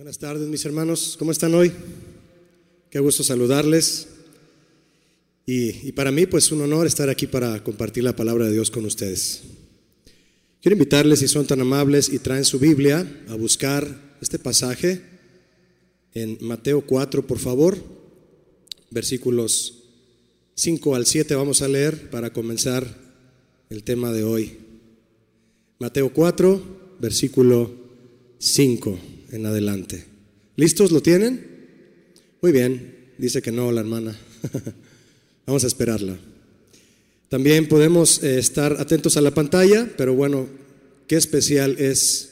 Buenas tardes, mis hermanos. ¿Cómo están hoy? Qué gusto saludarles. Y, para mí, pues un honor estar aquí para compartir la palabra de Dios con ustedes. Quiero invitarles, si son tan amables y traen su Biblia, a buscar este pasaje en Mateo 4, por favor. Versículos 5 al 7 vamos a leer para comenzar el tema de hoy. Mateo 4, versículo 5 en adelante. ¿Listos? ¿Lo tienen? Muy bien. Dice que no la hermana. Vamos a esperarla. También podemos eh, estar atentos a la pantalla, pero bueno, qué especial es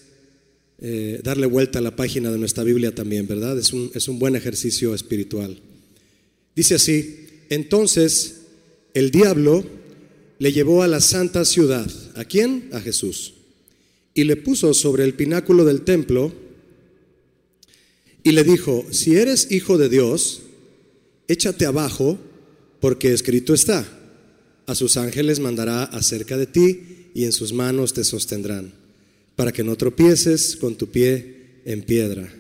eh, darle vuelta a la página de nuestra Biblia también, ¿verdad? Es un, es un buen ejercicio espiritual. Dice así, entonces el diablo le llevó a la santa ciudad. ¿A quién? A Jesús. Y le puso sobre el pináculo del templo y le dijo, si eres hijo de Dios, échate abajo, porque escrito está, a sus ángeles mandará acerca de ti y en sus manos te sostendrán, para que no tropieces con tu pie en piedra.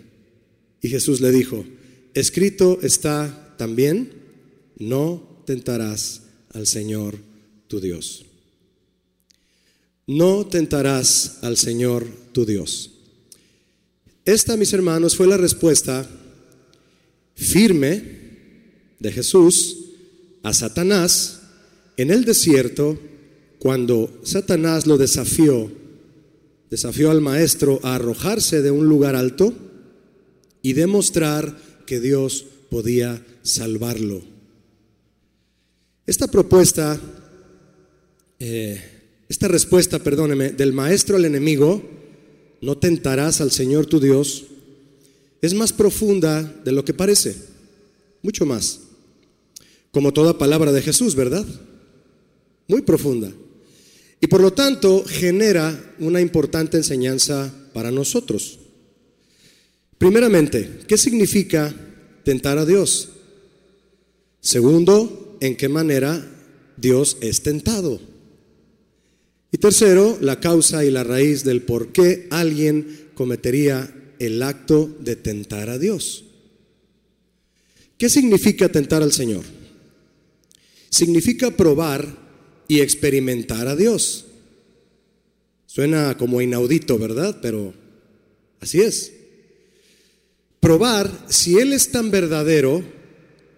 Y Jesús le dijo, escrito está también, no tentarás al Señor tu Dios. No tentarás al Señor tu Dios. Esta, mis hermanos, fue la respuesta firme de Jesús a Satanás en el desierto cuando Satanás lo desafió, desafió al maestro a arrojarse de un lugar alto y demostrar que Dios podía salvarlo. Esta propuesta, eh, esta respuesta, perdóneme, del maestro al enemigo, no tentarás al Señor tu Dios, es más profunda de lo que parece, mucho más. Como toda palabra de Jesús, ¿verdad? Muy profunda. Y por lo tanto genera una importante enseñanza para nosotros. Primeramente, ¿qué significa tentar a Dios? Segundo, ¿en qué manera Dios es tentado? Y tercero, la causa y la raíz del por qué alguien cometería el acto de tentar a Dios. ¿Qué significa tentar al Señor? Significa probar y experimentar a Dios. Suena como inaudito, ¿verdad? Pero así es. Probar si Él es tan verdadero,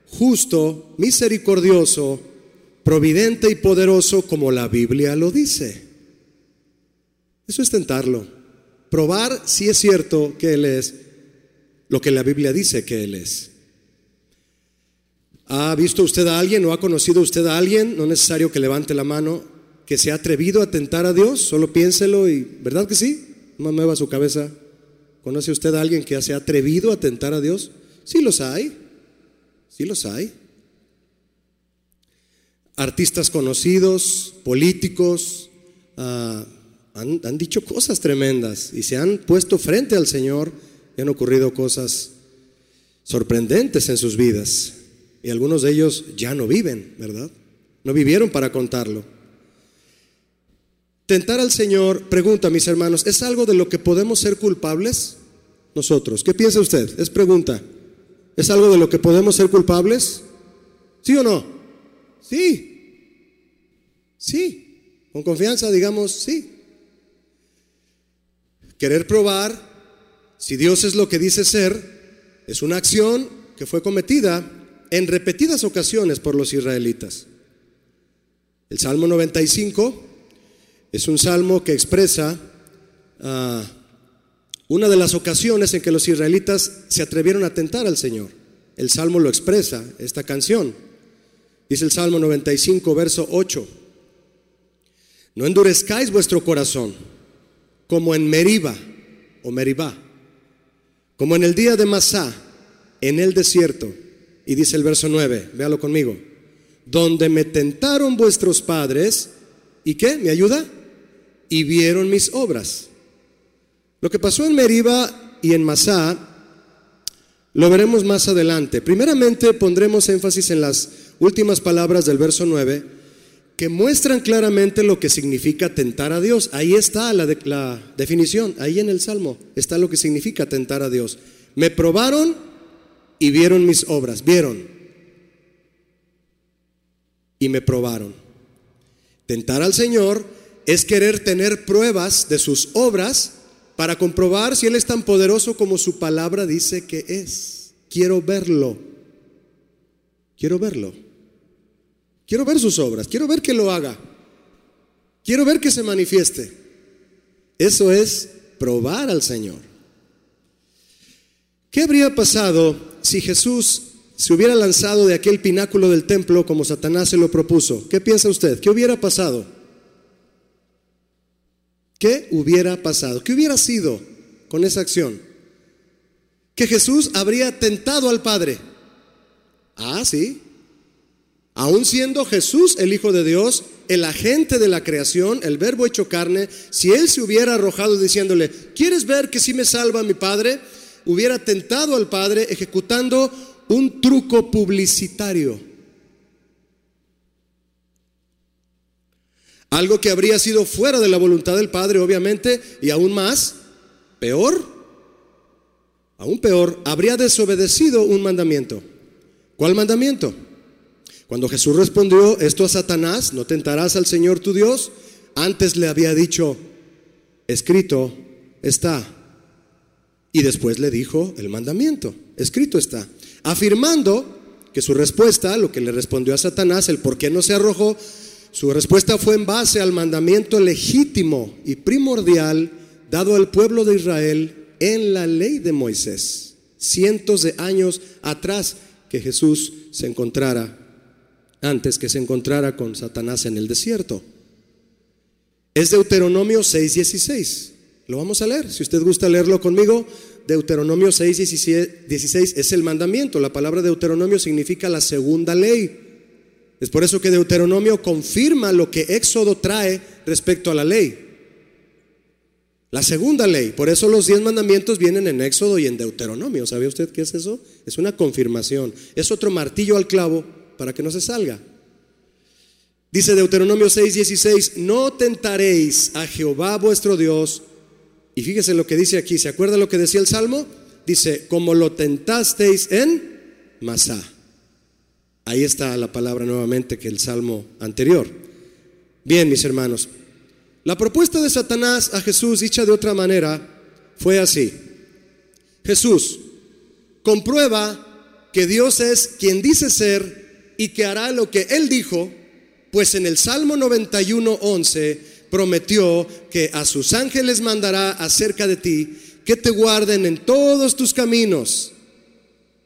justo, misericordioso, providente y poderoso como la Biblia lo dice. Eso es tentarlo. Probar si es cierto que Él es lo que la Biblia dice que Él es. ¿Ha visto usted a alguien o ha conocido usted a alguien? No es necesario que levante la mano, que se ha atrevido a tentar a Dios, solo piénselo y, ¿verdad que sí? No mueva su cabeza. ¿Conoce usted a alguien que se ha atrevido a tentar a Dios? Sí los hay, sí los hay artistas conocidos, políticos, ah, han, han, dicho cosas tremendas y se han puesto frente al Señor y han ocurrido cosas sorprendentes en sus vidas. Y algunos de ellos ya no viven, ¿verdad? No vivieron para contarlo. Tentar al Señor, pregunta mis hermanos, ¿es algo de lo que podemos ser culpables nosotros? ¿Qué piensa usted? Es pregunta. ¿Es algo de lo que podemos ser culpables? ¿Sí o no? Sí. Sí, con confianza digamos sí. Querer probar si Dios es lo que dice ser es una acción que fue cometida en repetidas ocasiones por los israelitas. El Salmo 95 es un salmo que expresa uh, una de las ocasiones en que los israelitas se atrevieron a tentar al Señor. El salmo lo expresa, esta canción. Dice el Salmo 95, verso 8. No endurezcáis vuestro corazón como en Meriba o Meribá, como en el día de Masá, en el desierto. Y dice el verso 9, véalo conmigo, donde me tentaron vuestros padres, ¿y qué? ¿Me ayuda? Y vieron mis obras. Lo que pasó en Meriba y en Masá lo veremos más adelante. Primeramente pondremos énfasis en las últimas palabras del verso 9 que muestran claramente lo que significa tentar a Dios. Ahí está la, la, definición, ahí en el Salmo está lo que significa tentar a Dios. Me probaron y vieron mis obras. Vieron. Y me probaron. Tentar al Señor es querer tener pruebas de sus obras para comprobar si Él es tan poderoso como su palabra dice que es. Quiero verlo. Quiero verlo. Quiero ver sus obras. Quiero ver que lo haga. Quiero ver que se manifieste. Eso es probar al Señor. ¿Qué habría pasado si Jesús se hubiera lanzado de aquel pináculo del templo como Satanás se lo propuso? ¿Qué piensa usted? ¿Qué hubiera pasado? ¿Qué hubiera pasado? ¿Qué hubiera sido con esa acción? Que Jesús habría tentado al Padre. Ah, sí. Aún siendo Jesús el Hijo de Dios, el agente de la creación, el verbo hecho carne, si él se hubiera arrojado diciéndole, ¿quieres ver que si me salva mi Padre? Hubiera tentado al Padre ejecutando un truco publicitario. Algo que habría sido fuera de la voluntad del Padre, obviamente, y aún más, peor, aún peor, habría desobedecido un mandamiento. ¿Cuál mandamiento? Cuando Jesús respondió esto a Satanás, no tentarás al Señor tu Dios, antes le había dicho, escrito está. Y después le dijo el mandamiento, escrito está, afirmando que su respuesta, lo que le respondió a Satanás, el por qué no se arrojó, su respuesta fue en base al mandamiento legítimo y primordial dado al pueblo de Israel en la ley de Moisés, cientos de años atrás que Jesús se encontrara, antes que se encontrara con Satanás en el desierto. Es Deuteronomio 6:16. Lo vamos a leer. Si usted gusta leerlo conmigo, Deuteronomio 6:16 es el mandamiento. La palabra Deuteronomio significa la segunda ley. Es por eso que Deuteronomio confirma lo que Éxodo trae respecto a la ley. La segunda ley. Por eso los diez mandamientos vienen en Éxodo y en Deuteronomio. ¿Sabe usted qué es eso? Es una confirmación. Es otro martillo al clavo para que no se salga. Dice Deuteronomio 6:16, no tentaréis a Jehová vuestro Dios. Y fíjese lo que dice aquí. ¿Se acuerda lo que decía el Salmo? Dice, como lo tentasteis en Masá. Ahí está la palabra nuevamente que el salmo anterior. Bien, mis hermanos, la propuesta de Satanás a Jesús, dicha de otra manera, fue así. Jesús, comprueba que Dios es quien dice ser y que hará lo que Él dijo, pues en el Salmo 91, 11 prometió que a sus ángeles mandará acerca de ti que te guarden en todos tus caminos.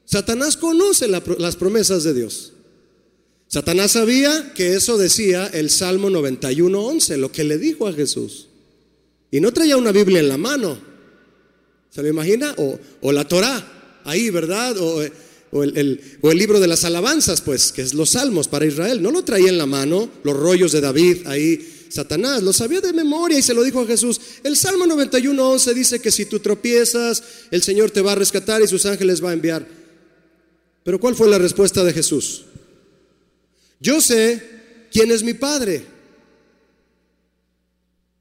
Satanás conoce las promesas de Dios. Satanás sabía que eso decía el Salmo 91.11, lo que le dijo a Jesús. Y no traía una Biblia en la mano. ¿Se lo imagina? O, la Torah, ahí, ¿verdad? O, o, el, libro de las alabanzas, pues, que es los salmos para Israel. No lo traía en la mano, los rollos de David ahí. Satanás lo sabía de memoria y se lo dijo a Jesús. El Salmo 91.11 dice que si tú tropiezas, el Señor te va a rescatar y sus ángeles va a enviar. Pero ¿cuál fue la respuesta de Jesús? Yo sé quién es mi padre.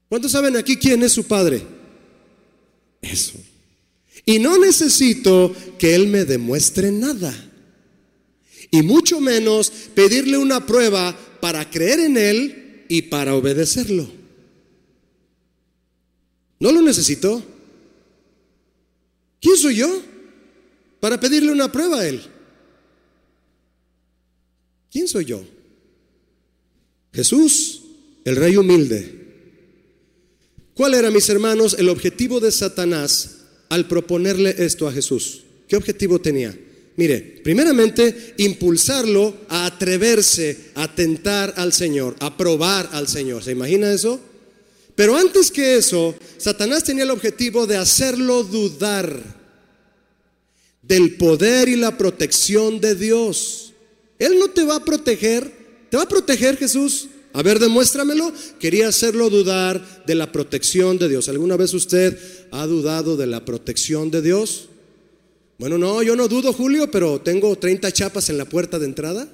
¿Cuántos saben aquí quién es su padre? Eso. Y no necesito que Él me demuestre nada. Y mucho menos pedirle una prueba para creer en Él y para obedecerlo. No lo necesito. ¿Quién soy yo para pedirle una prueba a Él? ¿Quién soy yo? Jesús, el rey humilde. ¿Cuál era, mis hermanos, el objetivo de Satanás al proponerle esto a Jesús? ¿Qué objetivo tenía? Mire, primeramente, impulsarlo a atreverse a tentar al Señor, a probar al Señor. ¿Se imagina eso? Pero antes que eso, Satanás tenía el objetivo de hacerlo dudar del poder y la protección de Dios. Él no te va a proteger ¿Te va a proteger Jesús? A ver, demuéstramelo. Quería hacerlo dudar de la protección de Dios. ¿Alguna vez usted ha dudado de la protección de Dios? Bueno, no, yo no dudo, Julio, pero tengo 30 chapas en la puerta de entrada,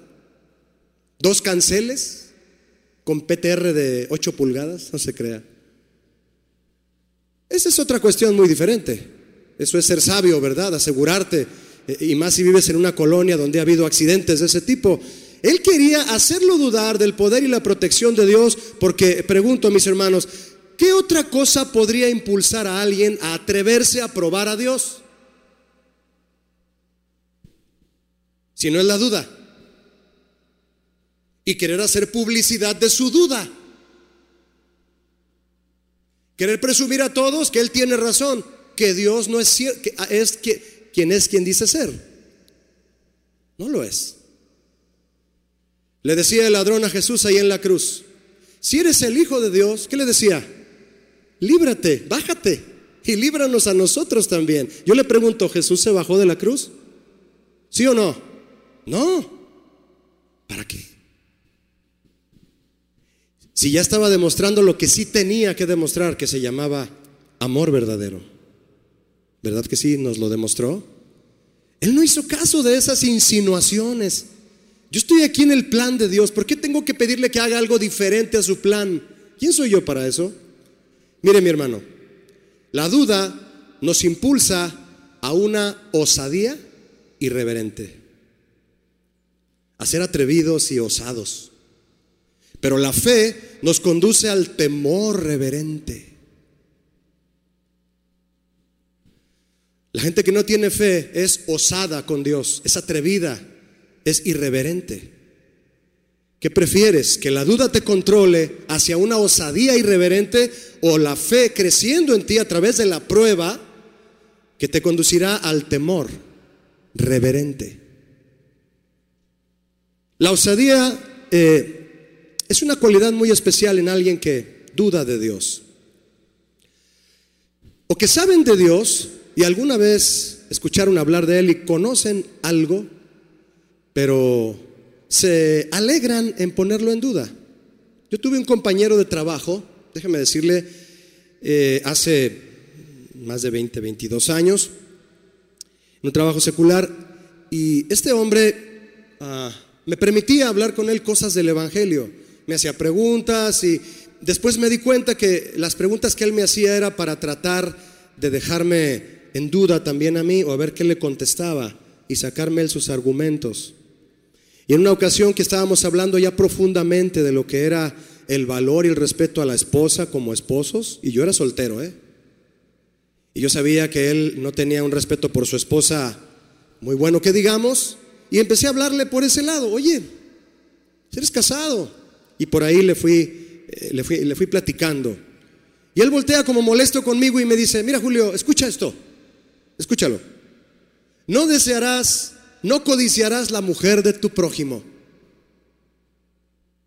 dos canceles con PTR de 8 pulgadas, no se crea. Esa es otra cuestión muy diferente. Eso es ser sabio, ¿verdad? Asegurarte. Eh, y más si vives en una colonia donde ha habido accidentes de ese tipo. Él quería hacerlo dudar del poder y la protección de Dios porque, pregunto a mis hermanos, ¿qué otra cosa podría impulsar a alguien a atreverse a probar a Dios? Si no es la duda. Y querer hacer publicidad de su duda. Querer presumir a todos que Él tiene razón, que Dios no es, cierto, que es quien es quien dice ser. No lo es. Le decía el ladrón a Jesús ahí en la cruz, si eres el Hijo de Dios, ¿qué le decía? Líbrate, bájate y líbranos a nosotros también. Yo le pregunto, ¿Jesús se bajó de la cruz? ¿Sí o no? No. ¿Para qué? Si ya estaba demostrando lo que sí tenía que demostrar, que se llamaba amor verdadero. ¿Verdad que sí nos lo demostró? Él no hizo caso de esas insinuaciones. Yo estoy aquí en el plan de Dios. ¿Por qué tengo que pedirle que haga algo diferente a su plan? ¿Quién soy yo para eso? Mire mi hermano, la duda nos impulsa a una osadía irreverente, a ser atrevidos y osados. Pero la fe nos conduce al temor reverente. La gente que no tiene fe es osada con Dios, es atrevida, es irreverente. ¿Qué prefieres? ¿Que la duda te controle hacia una osadía irreverente o la fe creciendo en ti a través de la prueba que te conducirá al temor reverente? La osadía eh, es una cualidad muy especial en alguien que duda de Dios. O que saben de Dios y alguna vez escucharon hablar de Él y conocen algo pero se alegran en ponerlo en duda. Yo tuve un compañero de trabajo, déjeme decirle, eh, hace más de 20, 22 años, en un trabajo secular, y este hombre ah, me permitía hablar con él cosas del Evangelio. Me hacía preguntas y después me di cuenta que las preguntas que él me hacía era para tratar de dejarme en duda también a mí o a ver qué le contestaba y sacarme él sus argumentos. Y en una ocasión que estábamos hablando ya profundamente de lo que era el valor y el respeto a la esposa como esposos, y yo era soltero, ¿eh? Y yo sabía que él no tenía un respeto por su esposa muy bueno que digamos, y empecé a hablarle por ese lado, oye, eres casado. Y por ahí le fui, eh, le fui, le fui platicando. Y él voltea como molesto conmigo y me dice, mira Julio, escucha esto, escúchalo. No desearás no codiciarás la mujer de tu prójimo.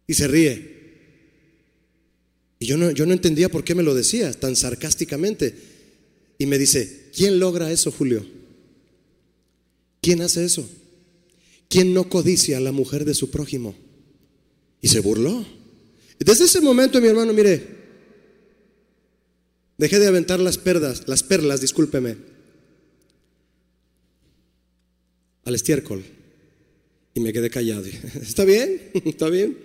Y se ríe. Y yo no, yo no entendía por qué me lo decía tan sarcásticamente. Y me dice, ¿quién logra eso, Julio? ¿Quién hace eso? ¿Quién no codicia a la mujer de su prójimo? Y se burló. Desde ese momento, mi hermano, mire, dejé de aventar las perlas, las perlas, discúlpeme al estiércol. Y me quedé callado. ¿Está bien? ¿Está bien?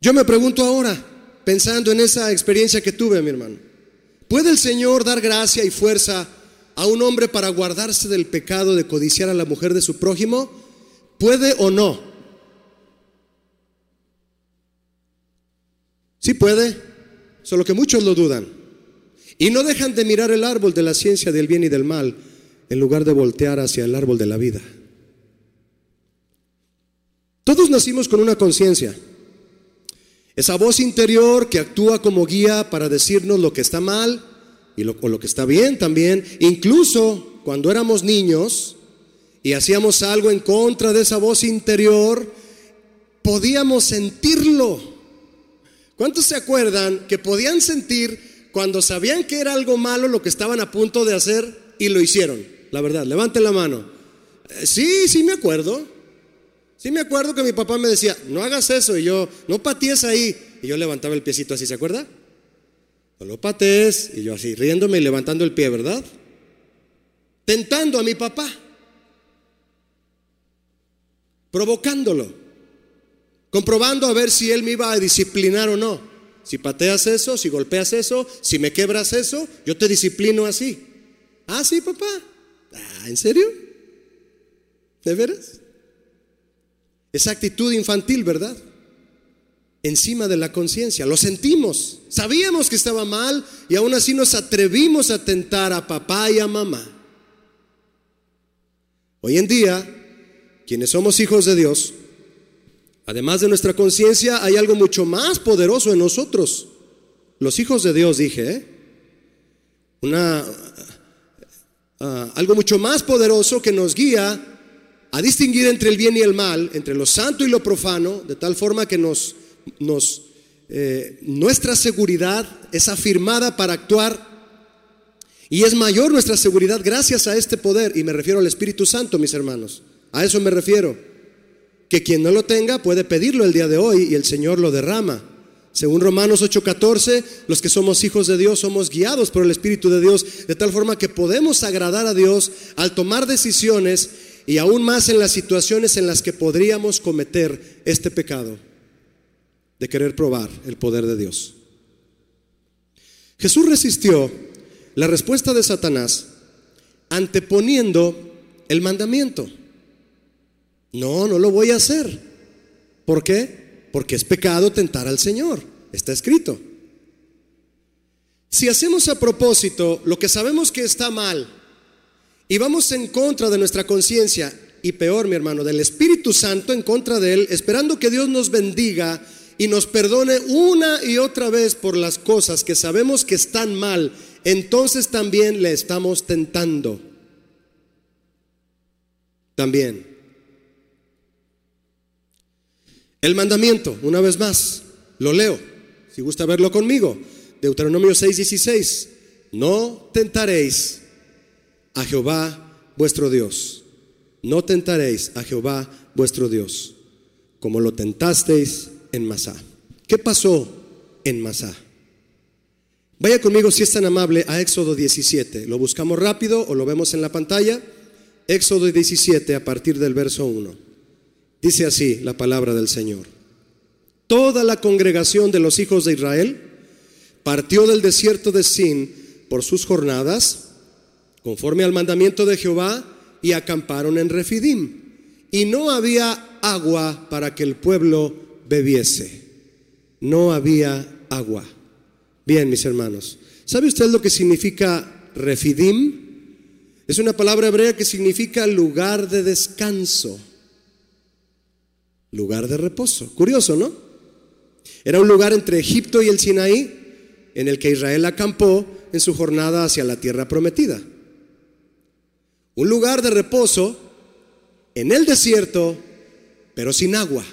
Yo me pregunto ahora, pensando en esa experiencia que tuve, mi hermano, ¿puede el Señor dar gracia y fuerza a un hombre para guardarse del pecado de codiciar a la mujer de su prójimo? ¿Puede o no? Sí puede, solo que muchos lo dudan. Y no dejan de mirar el árbol de la ciencia del bien y del mal en lugar de voltear hacia el árbol de la vida. Todos nacimos con una conciencia. Esa voz interior que actúa como guía para decirnos lo que está mal y lo, que está bien también. Incluso cuando éramos niños y hacíamos algo en contra de esa voz interior, podíamos sentirlo. ¿Cuántos se acuerdan que podían sentir cuando sabían que era algo malo lo que estaban a punto de hacer y lo hicieron? La verdad, levanten la mano. Eh, sí, sí me acuerdo. Sí me acuerdo que mi papá me decía, no hagas eso, y yo, no patees ahí. Y yo levantaba el piecito así, ¿se acuerda? No lo patees, y yo así, riéndome y levantando el pie, ¿verdad? Tentando a mi papá, provocándolo, comprobando a ver si él me iba a disciplinar o no. Si pateas eso, si golpeas eso, si me quebras eso, yo te disciplino así. Ah, sí, papá. Ah, ¿En serio? ¿De veras? Esa actitud infantil, ¿verdad? Encima de la conciencia. Lo sentimos. Sabíamos que estaba mal y aún así nos atrevimos a tentar a papá y a mamá. Hoy en día, quienes somos hijos de Dios, además de nuestra conciencia, hay algo mucho más poderoso en nosotros. Los hijos de Dios, dije, ¿eh? Una, ah, algo mucho más poderoso que nos guía a distinguir entre el bien y el mal, entre lo santo y lo profano, de tal forma que nos, eh, nuestra seguridad es afirmada para actuar y es mayor nuestra seguridad gracias a este poder, y me refiero al Espíritu Santo, mis hermanos. A eso me refiero. Que quien no lo tenga puede pedirlo el día de hoy y el Señor lo derrama. Según Romanos 8:14, los que somos hijos de Dios somos guiados por el Espíritu de Dios, de tal forma que podemos agradar a Dios al tomar decisiones y aún más en las situaciones en las que podríamos cometer este pecado de querer probar el poder de Dios. Jesús resistió la respuesta de Satanás anteponiendo el mandamiento. No, no lo voy a hacer. ¿Por qué? Porque es pecado tentar al Señor. Está escrito. Si hacemos a propósito lo que sabemos que está mal y vamos en contra de nuestra conciencia y peor, mi hermano, del Espíritu Santo en contra de Él, esperando que Dios nos bendiga y nos perdone una y otra vez por las cosas que sabemos que están mal, entonces también le estamos tentando. También. El mandamiento, una vez más, lo leo, si gusta verlo conmigo. Deuteronomio 6:16. No tentaréis a Jehová vuestro Dios. No tentaréis a Jehová vuestro Dios, como lo tentasteis en Masá. ¿Qué pasó en Masá? Vaya conmigo, si es tan amable, a Éxodo 17. Lo buscamos rápido o lo vemos en la pantalla. Éxodo 17 a partir del verso 1. Dice así la palabra del Señor. Toda la congregación de los hijos de Israel partió del desierto de Sin por sus jornadas, conforme al mandamiento de Jehová, y acamparon en Refidim. Y no había agua para que el pueblo bebiese. No había agua. Bien, mis hermanos. ¿Sabe usted lo que significa Refidim? Es una palabra hebrea que significa lugar de descanso lugar de reposo. Curioso, ¿no? Era un lugar entre Egipto y el Sinaí en el que Israel acampó en su jornada hacia la tierra prometida. Un lugar de reposo en el desierto, pero sin agua.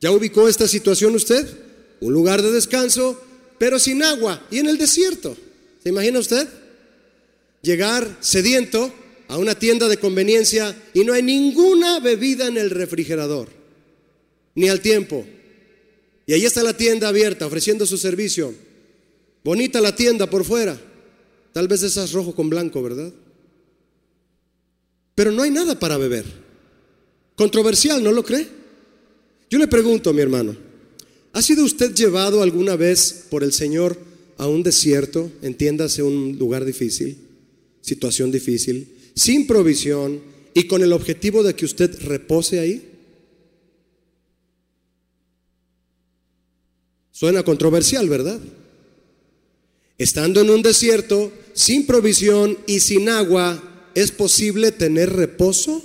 ¿Ya ubicó esta situación usted? Un lugar de descanso, pero sin agua y en el desierto. ¿Se imagina usted? Llegar sediento a una tienda de conveniencia y no hay ninguna bebida en el refrigerador, ni al tiempo. Y ahí está la tienda abierta ofreciendo su servicio. Bonita la tienda por fuera. Tal vez esas rojo con blanco, ¿verdad? Pero no hay nada para beber. Controversial, ¿no lo cree? Yo le pregunto, mi hermano, ¿ha sido usted llevado alguna vez por el Señor a un desierto, entiéndase un lugar difícil, situación difícil, sin provisión y con el objetivo de que usted repose ahí? Suena controversial, ¿verdad? Estando en un desierto, sin provisión y sin agua, ¿es posible tener reposo?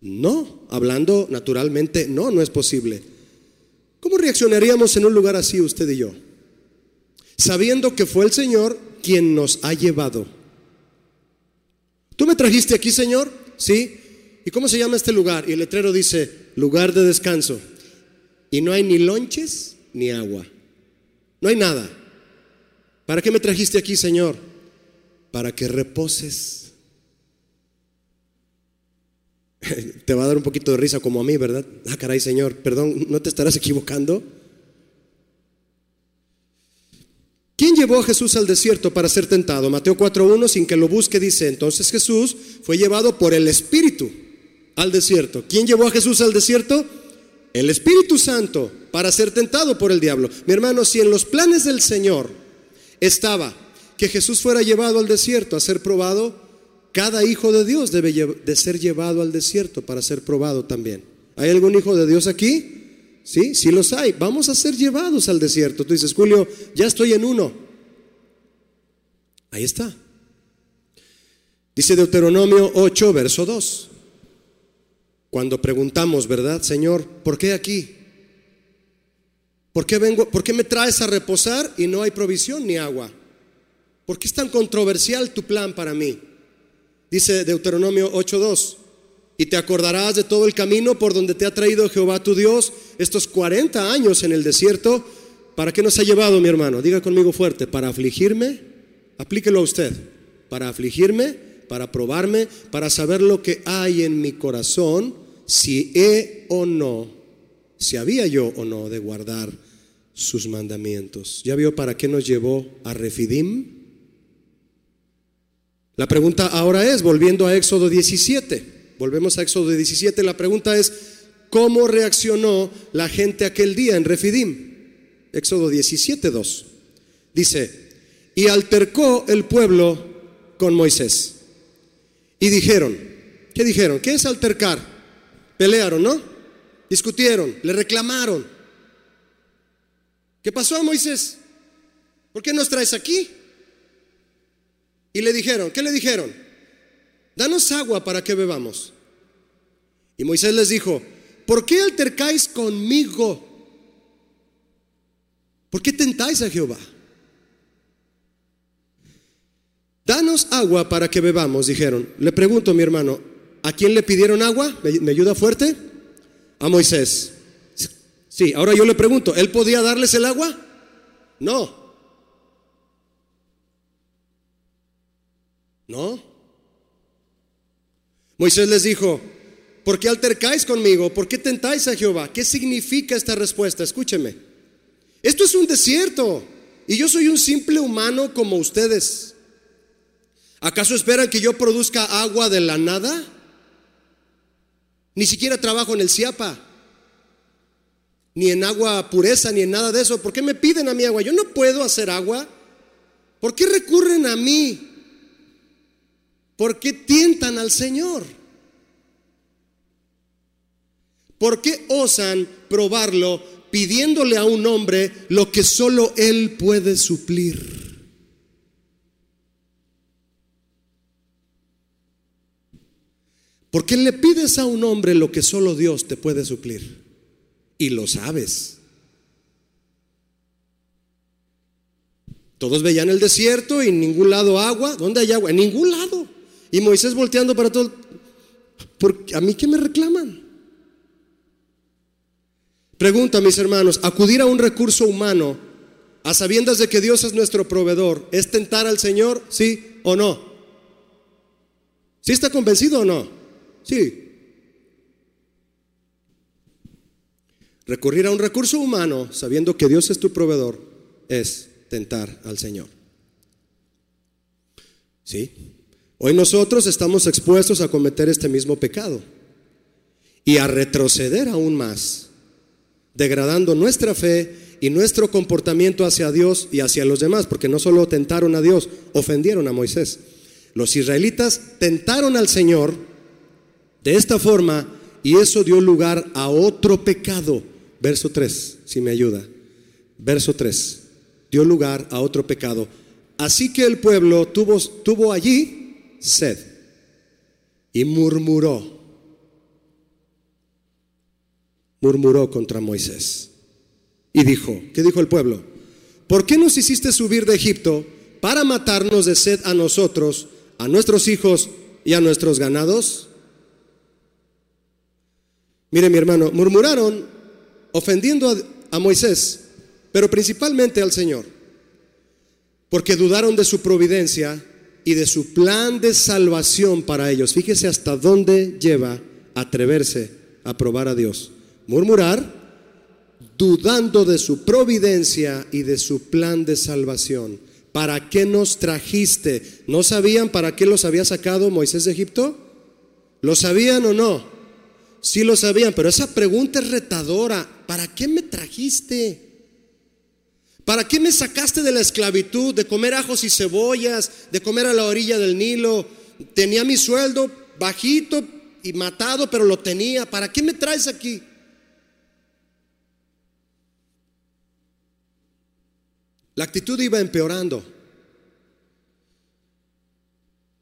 No, hablando naturalmente, no, no es posible. ¿Cómo reaccionaríamos en un lugar así usted y yo? Sabiendo que fue el Señor quien nos ha llevado. ¿Tú me trajiste aquí, Señor? Sí. ¿Y cómo se llama este lugar? Y el letrero dice, lugar de descanso. Y no hay ni lonches ni agua. No hay nada. ¿Para qué me trajiste aquí, Señor? Para que reposes. Te va a dar un poquito de risa como a mí, ¿verdad? Ah, caray, Señor, perdón, ¿no te estarás equivocando? ¿Quién llevó a Jesús al desierto para ser tentado? Mateo 4.1, sin que lo busque, dice, entonces Jesús fue llevado por el Espíritu al desierto. ¿Quién llevó a Jesús al desierto? El Espíritu Santo para ser tentado por el diablo. Mi hermano, si en los planes del Señor estaba que Jesús fuera llevado al desierto a ser probado, cada hijo de Dios debe de ser llevado al desierto para ser probado también. ¿Hay algún hijo de Dios aquí? Sí, sí los hay. Vamos a ser llevados al desierto. Tú dices, Julio, ya estoy en uno. Ahí está. Dice Deuteronomio 8, verso 2. Cuando preguntamos, ¿verdad, Señor? ¿Por qué aquí? ¿Por qué vengo? ¿Por qué me traes a reposar y no hay provisión ni agua? ¿Por qué es tan controversial tu plan para mí? Dice Deuteronomio 8:2. Y te acordarás de todo el camino por donde te ha traído Jehová tu Dios estos 40 años en el desierto. ¿Para qué nos ha llevado, mi hermano? Diga conmigo fuerte, para afligirme. Aplíquelo a usted. Para afligirme, para probarme, para saber lo que hay en mi corazón, si he o no, si había yo o no de guardar sus mandamientos. ¿Ya vio para qué nos llevó a Refidim? La pregunta ahora es, volviendo a Éxodo 17, volvemos a Éxodo 17, la pregunta es, ¿cómo reaccionó la gente aquel día en Refidim? Éxodo 17, 2. Dice, y altercó el pueblo con Moisés. Y dijeron, ¿qué dijeron? ¿Qué es altercar? Pelearon, ¿no? Discutieron, le reclamaron. ¿Qué pasó a Moisés? ¿Por qué nos traes aquí? Y le dijeron, ¿qué le dijeron? Danos agua para que bebamos. Y Moisés les dijo, ¿por qué altercáis conmigo? ¿Por qué tentáis a Jehová? Danos agua para que bebamos, dijeron. Le pregunto, mi hermano, ¿a quién le pidieron agua? ¿Me, ayuda fuerte? A Moisés. Sí, ahora yo le pregunto, ¿él podía darles el agua? No. No. Moisés les dijo, ¿por qué altercáis conmigo? ¿Por qué tentáis a Jehová? ¿Qué significa esta respuesta? Escúcheme. Esto es un desierto y yo soy un simple humano como ustedes. ¿Acaso esperan que yo produzca agua de la nada? Ni siquiera trabajo en el CIAPA ni en agua pureza, ni en nada de eso. ¿Por qué me piden a mí agua? Yo no puedo hacer agua. ¿Por qué recurren a mí? ¿Por qué tientan al Señor? ¿Por qué osan probarlo pidiéndole a un hombre lo que solo Él puede suplir? ¿Por qué le pides a un hombre lo que solo Dios te puede suplir? y lo sabes. Todos veían el desierto y en ningún lado agua. ¿Dónde hay agua? En ningún lado. Y Moisés volteando para todo. ¿A mí qué me reclaman? Pregunta, mis hermanos, acudir a un recurso humano a sabiendas de que Dios es nuestro proveedor, ¿es tentar al Señor? ¿Sí o no? ¿Sí está convencido o no? Sí. Recurrir a un recurso humano sabiendo que Dios es tu proveedor es tentar al Señor. ¿Sí? Hoy nosotros estamos expuestos a cometer este mismo pecado y a retroceder aún más, degradando nuestra fe y nuestro comportamiento hacia Dios y hacia los demás, porque no solo tentaron a Dios, ofendieron a Moisés. Los israelitas tentaron al Señor de esta forma y eso dio lugar a otro pecado Verso 3, si me ayuda. Verso 3. Dio lugar a otro pecado. Así que el pueblo tuvo, tuvo allí sed y murmuró. Murmuró contra Moisés. Y dijo, ¿qué dijo el pueblo? ¿Por qué nos hiciste subir de Egipto para matarnos de sed a nosotros, a nuestros hijos y a nuestros ganados? Mire mi hermano, murmuraron ofendiendo a, Moisés, pero principalmente al Señor, porque dudaron de su providencia y de su plan de salvación para ellos. Fíjese hasta dónde lleva atreverse a probar a Dios. Murmurar, dudando de su providencia y de su plan de salvación. ¿Para qué nos trajiste? ¿No sabían para qué los había sacado Moisés de Egipto? ¿Lo sabían o no? Sí lo sabían, pero esa pregunta es retadora. ¿Para qué me trajiste? ¿Para qué me sacaste de la esclavitud, de comer ajos y cebollas, de comer a la orilla del Nilo? Tenía mi sueldo bajito y matado, pero lo tenía. ¿Para qué me traes aquí? La actitud iba empeorando.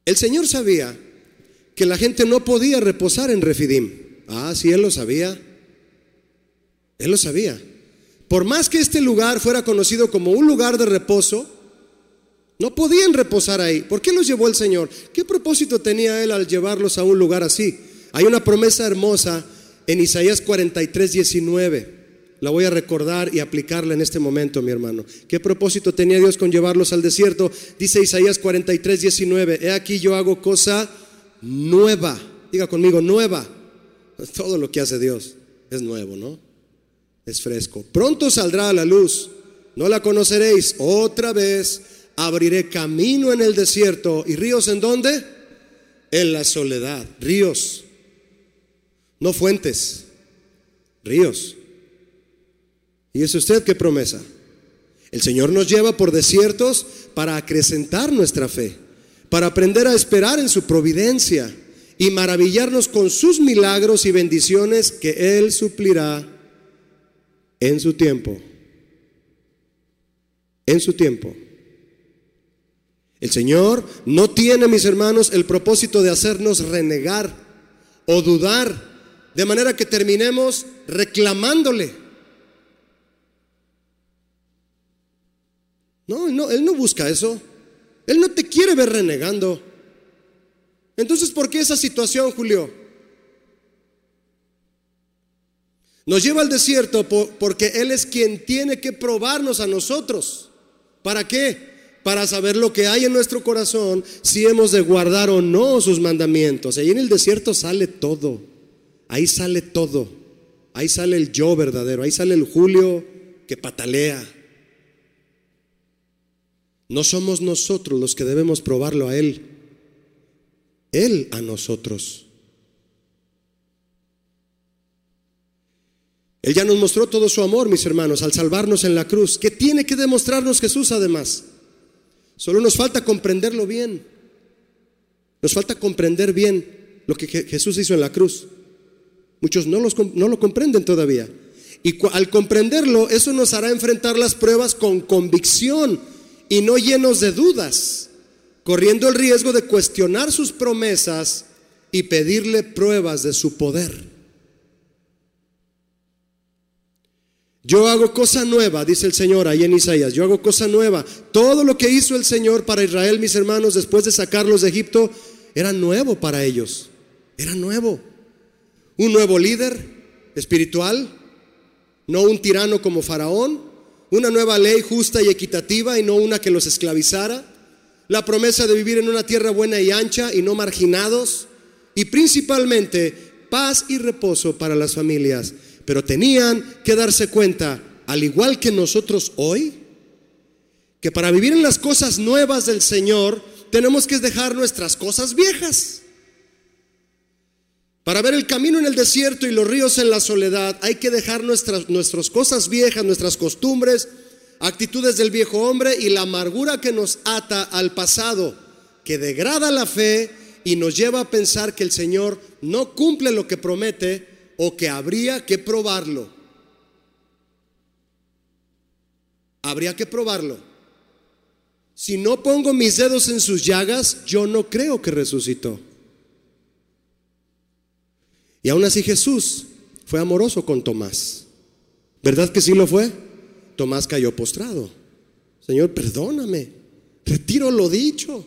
El Señor sabía que la gente no podía reposar en Refidim. Ah, sí, Él lo sabía. Él lo sabía. Por más que este lugar fuera conocido como un lugar de reposo, no podían reposar ahí. ¿Por qué los llevó el Señor? ¿Qué propósito tenía Él al llevarlos a un lugar así? Hay una promesa hermosa en Isaías 43, 19. La voy a recordar y aplicarla en este momento, mi hermano. ¿Qué propósito tenía Dios con llevarlos al desierto? Dice Isaías 43, 19. He aquí yo hago cosa nueva. Diga conmigo, nueva. Todo lo que hace Dios es nuevo, ¿no? Es fresco. Pronto saldrá a la luz, no la conoceréis. Otra vez abriré camino en el desierto. ¿Y ríos en dónde? En la soledad. Ríos, no fuentes, ríos. ¿Y es usted qué promesa? El Señor nos lleva por desiertos para acrecentar nuestra fe, para aprender a esperar en su providencia y maravillarnos con sus milagros y bendiciones que Él suplirá en su tiempo. En su tiempo. El Señor no tiene, mis hermanos, el propósito de hacernos renegar o dudar, de manera que terminemos reclamándole. No, no, Él no busca eso. Él no te quiere ver renegando. Entonces, ¿por qué esa situación, Julio? Nos lleva al desierto porque Él es quien tiene que probarnos a nosotros. ¿Para qué? Para saber lo que hay en nuestro corazón, si hemos de guardar o no sus mandamientos. Ahí en el desierto sale todo. Ahí sale todo. Ahí sale el yo verdadero. Ahí sale el Julio que patalea. No somos nosotros los que debemos probarlo a Él. Él a nosotros. Él ya nos mostró todo su amor, mis hermanos, al salvarnos en la cruz. ¿Qué tiene que demostrarnos Jesús además? Solo nos falta comprenderlo bien. Nos falta comprender bien lo que Jesús hizo en la cruz. Muchos no, no lo comprenden todavía. Y al comprenderlo, eso nos hará enfrentar las pruebas con convicción y no llenos de dudas, corriendo el riesgo de cuestionar sus promesas y pedirle pruebas de su poder. Yo hago cosa nueva, dice el Señor ahí en Isaías. Yo hago cosa nueva. Todo lo que hizo el Señor para Israel, mis hermanos, después de sacarlos de Egipto, era nuevo para ellos. Era nuevo. Un nuevo líder espiritual, no un tirano como Faraón. Una nueva ley justa y equitativa y no una que los esclavizara. La promesa de vivir en una tierra buena y ancha y no marginados. Y principalmente paz y reposo para las familias pero tenían que darse cuenta, al igual que nosotros hoy, que para vivir en las cosas nuevas del Señor tenemos que dejar nuestras cosas viejas. Para ver el camino en el desierto y los ríos en la soledad, hay que dejar nuestras, nuestras cosas viejas, nuestras costumbres, actitudes del viejo hombre y la amargura que nos ata al pasado, que degrada la fe y nos lleva a pensar que el Señor no cumple lo que promete o que habría que probarlo. Habría que probarlo. Si no pongo mis dedos en sus llagas, yo no creo que resucitó. Y aún así Jesús fue amoroso con Tomás. ¿Verdad que sí lo fue? Tomás cayó postrado. Señor, perdóname. Retiro lo dicho.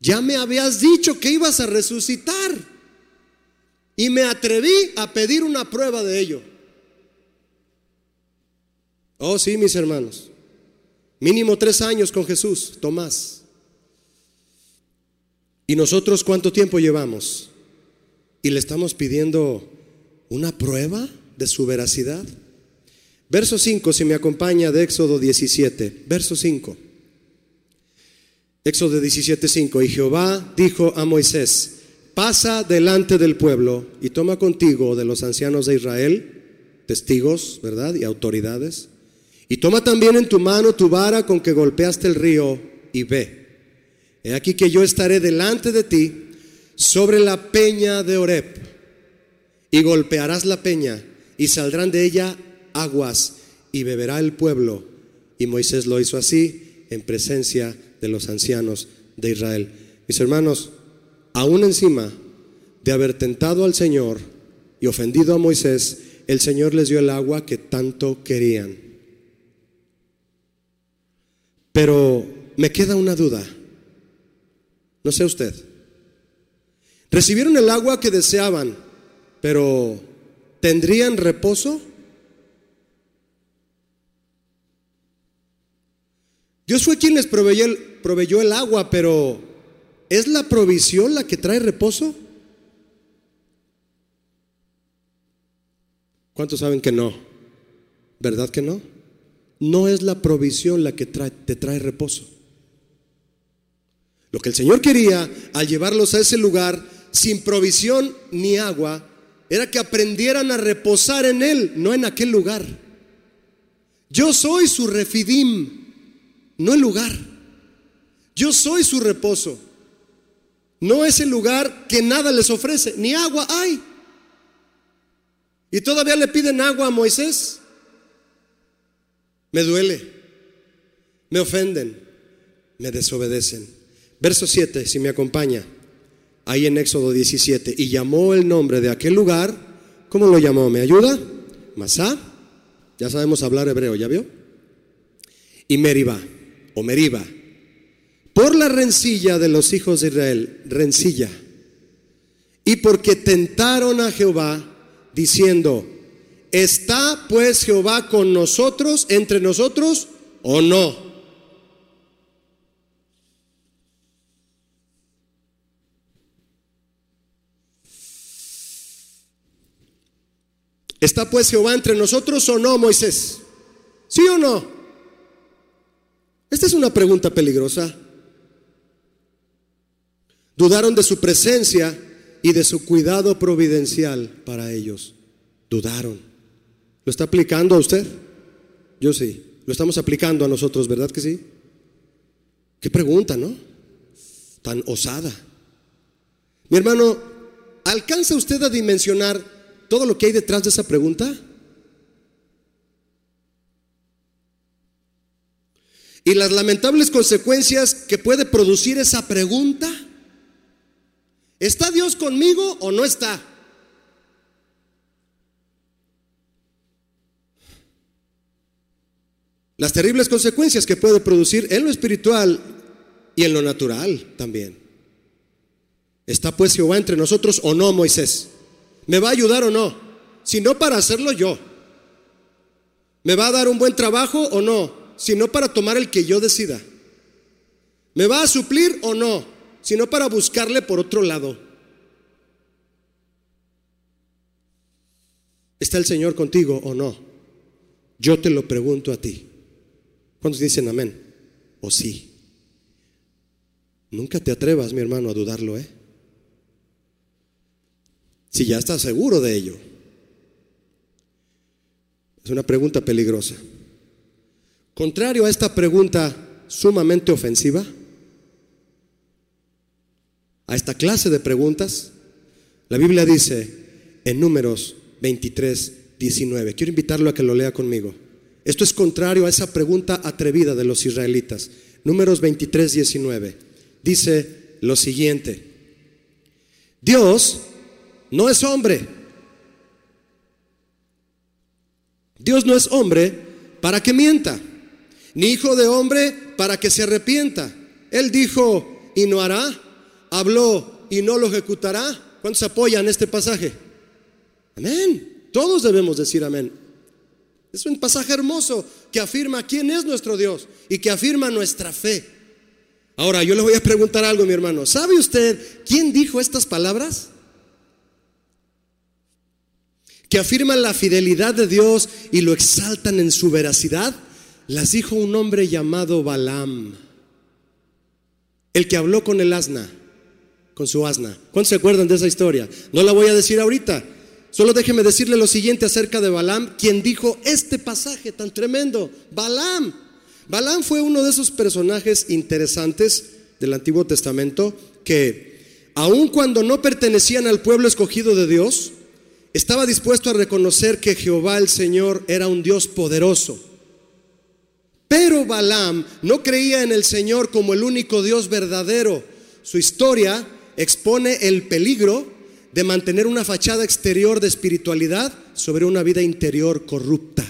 Ya me habías dicho que ibas a resucitar. Y me atreví a pedir una prueba de ello. Oh, sí, mis hermanos. Mínimo tres años con Jesús, Tomás. ¿Y nosotros cuánto tiempo llevamos? Y le estamos pidiendo una prueba de su veracidad. Verso 5, si me acompaña de Éxodo 17. Verso 5. Éxodo 17, 5. Y Jehová dijo a Moisés, pasa delante del pueblo y toma contigo de los ancianos de Israel, testigos, ¿verdad? Y autoridades, Y toma también en tu mano tu vara con que golpeaste el río y ve. He aquí que yo estaré delante de ti sobre la peña de Oreb y golpearás la peña y saldrán de ella aguas y beberá el pueblo. Y Moisés lo hizo así en presencia de los ancianos de Israel. Mis hermanos, aún encima de haber tentado al Señor y ofendido a Moisés, el Señor les dio el agua que tanto querían. Pero me queda una duda. No sé usted. Recibieron el agua que deseaban, pero ¿tendrían reposo? Dios fue quien les proveyó el, proveyó el agua, pero ¿es la provisión la que trae reposo? ¿Cuántos saben que no? ¿Verdad que no? No es la provisión la que te trae reposo. Lo que el Señor quería al llevarlos a ese lugar sin provisión ni agua era que aprendieran a reposar en Él, no en aquel lugar. Yo soy su refidim, no el lugar. Yo soy su reposo. No es el lugar que nada les ofrece, ni agua hay. Y todavía le piden agua a Moisés. Me duele, me ofenden, me desobedecen. Verso 7, si me acompaña, ahí en Éxodo 17, y llamó el nombre de aquel lugar, ¿cómo lo llamó? ¿Me ayuda? Masá, ya sabemos hablar hebreo, ¿ya vio? Y Meriba, o Meriba, por la rencilla de los hijos de Israel, rencilla, y porque tentaron a Jehová, diciendo, ¿está pues Jehová con nosotros, entre nosotros, o no? ¿Está pues Jehová entre nosotros o no, Moisés? ¿Sí o no? Esta es una pregunta peligrosa. Dudaron de su presencia y de su cuidado providencial para ellos. Dudaron. ¿Lo está aplicando a usted? Yo sí. Lo estamos aplicando a nosotros, ¿verdad que sí? Qué pregunta, ¿no? Tan osada. Mi hermano, ¿alcanza usted a dimensionar todo lo que hay detrás de esa pregunta? Y las lamentables consecuencias que puede producir esa pregunta. ¿Está Dios conmigo o no está? Las terribles consecuencias que puede producir en lo espiritual y en lo natural también. ¿Está pues Jehová entre nosotros o no, Moisés? ¿Me va a ayudar o no? Si no, para hacerlo yo. ¿Me va a dar un buen trabajo o no? Si no, para tomar el que yo decida. ¿Me va a suplir o no? Si no, para buscarle por otro lado. ¿Está el Señor contigo o no? Yo te lo pregunto a ti. ¿Cuántos dicen amén? ¿O sí? Nunca te atrevas, mi hermano, a dudarlo, ¿eh? si ya estás seguro de ello? Es una pregunta peligrosa. Contrario a esta pregunta sumamente ofensiva, a esta clase de preguntas, la Biblia dice en números 23, 19, quiero invitarlo a que lo lea conmigo. Esto es contrario a esa pregunta atrevida de los israelitas. Números 23, 19. Dice lo siguiente. Dios no es hombre. Dios no es hombre para que mienta, ni hijo de hombre para que se arrepienta. Él dijo y no hará, habló y no lo ejecutará. ¿Cuántos apoyan este pasaje? Amén. Todos debemos decir amén. Es un pasaje hermoso que afirma quién es nuestro Dios y que afirma nuestra fe. Ahora, yo le voy a preguntar algo, mi hermano. ¿Sabe usted quién dijo estas palabras? que afirman la fidelidad de Dios y lo exaltan en su veracidad, las dijo un hombre llamado Balaam, el que habló con el asna, con su asna. ¿Cuántos se acuerdan de esa historia? No la voy a decir ahorita, Solo déjeme decirle lo siguiente acerca de Balaam, quien dijo este pasaje tan tremendo. Balaam. Balaam fue uno de esos personajes interesantes del Antiguo Testamento que, aun cuando no pertenecían al pueblo escogido de Dios, estaba dispuesto a reconocer que Jehová el Señor era un Dios poderoso. Pero Balaam no creía en el Señor como el único Dios verdadero. Su historia expone el peligro de mantener una fachada exterior de espiritualidad sobre una vida interior corrupta.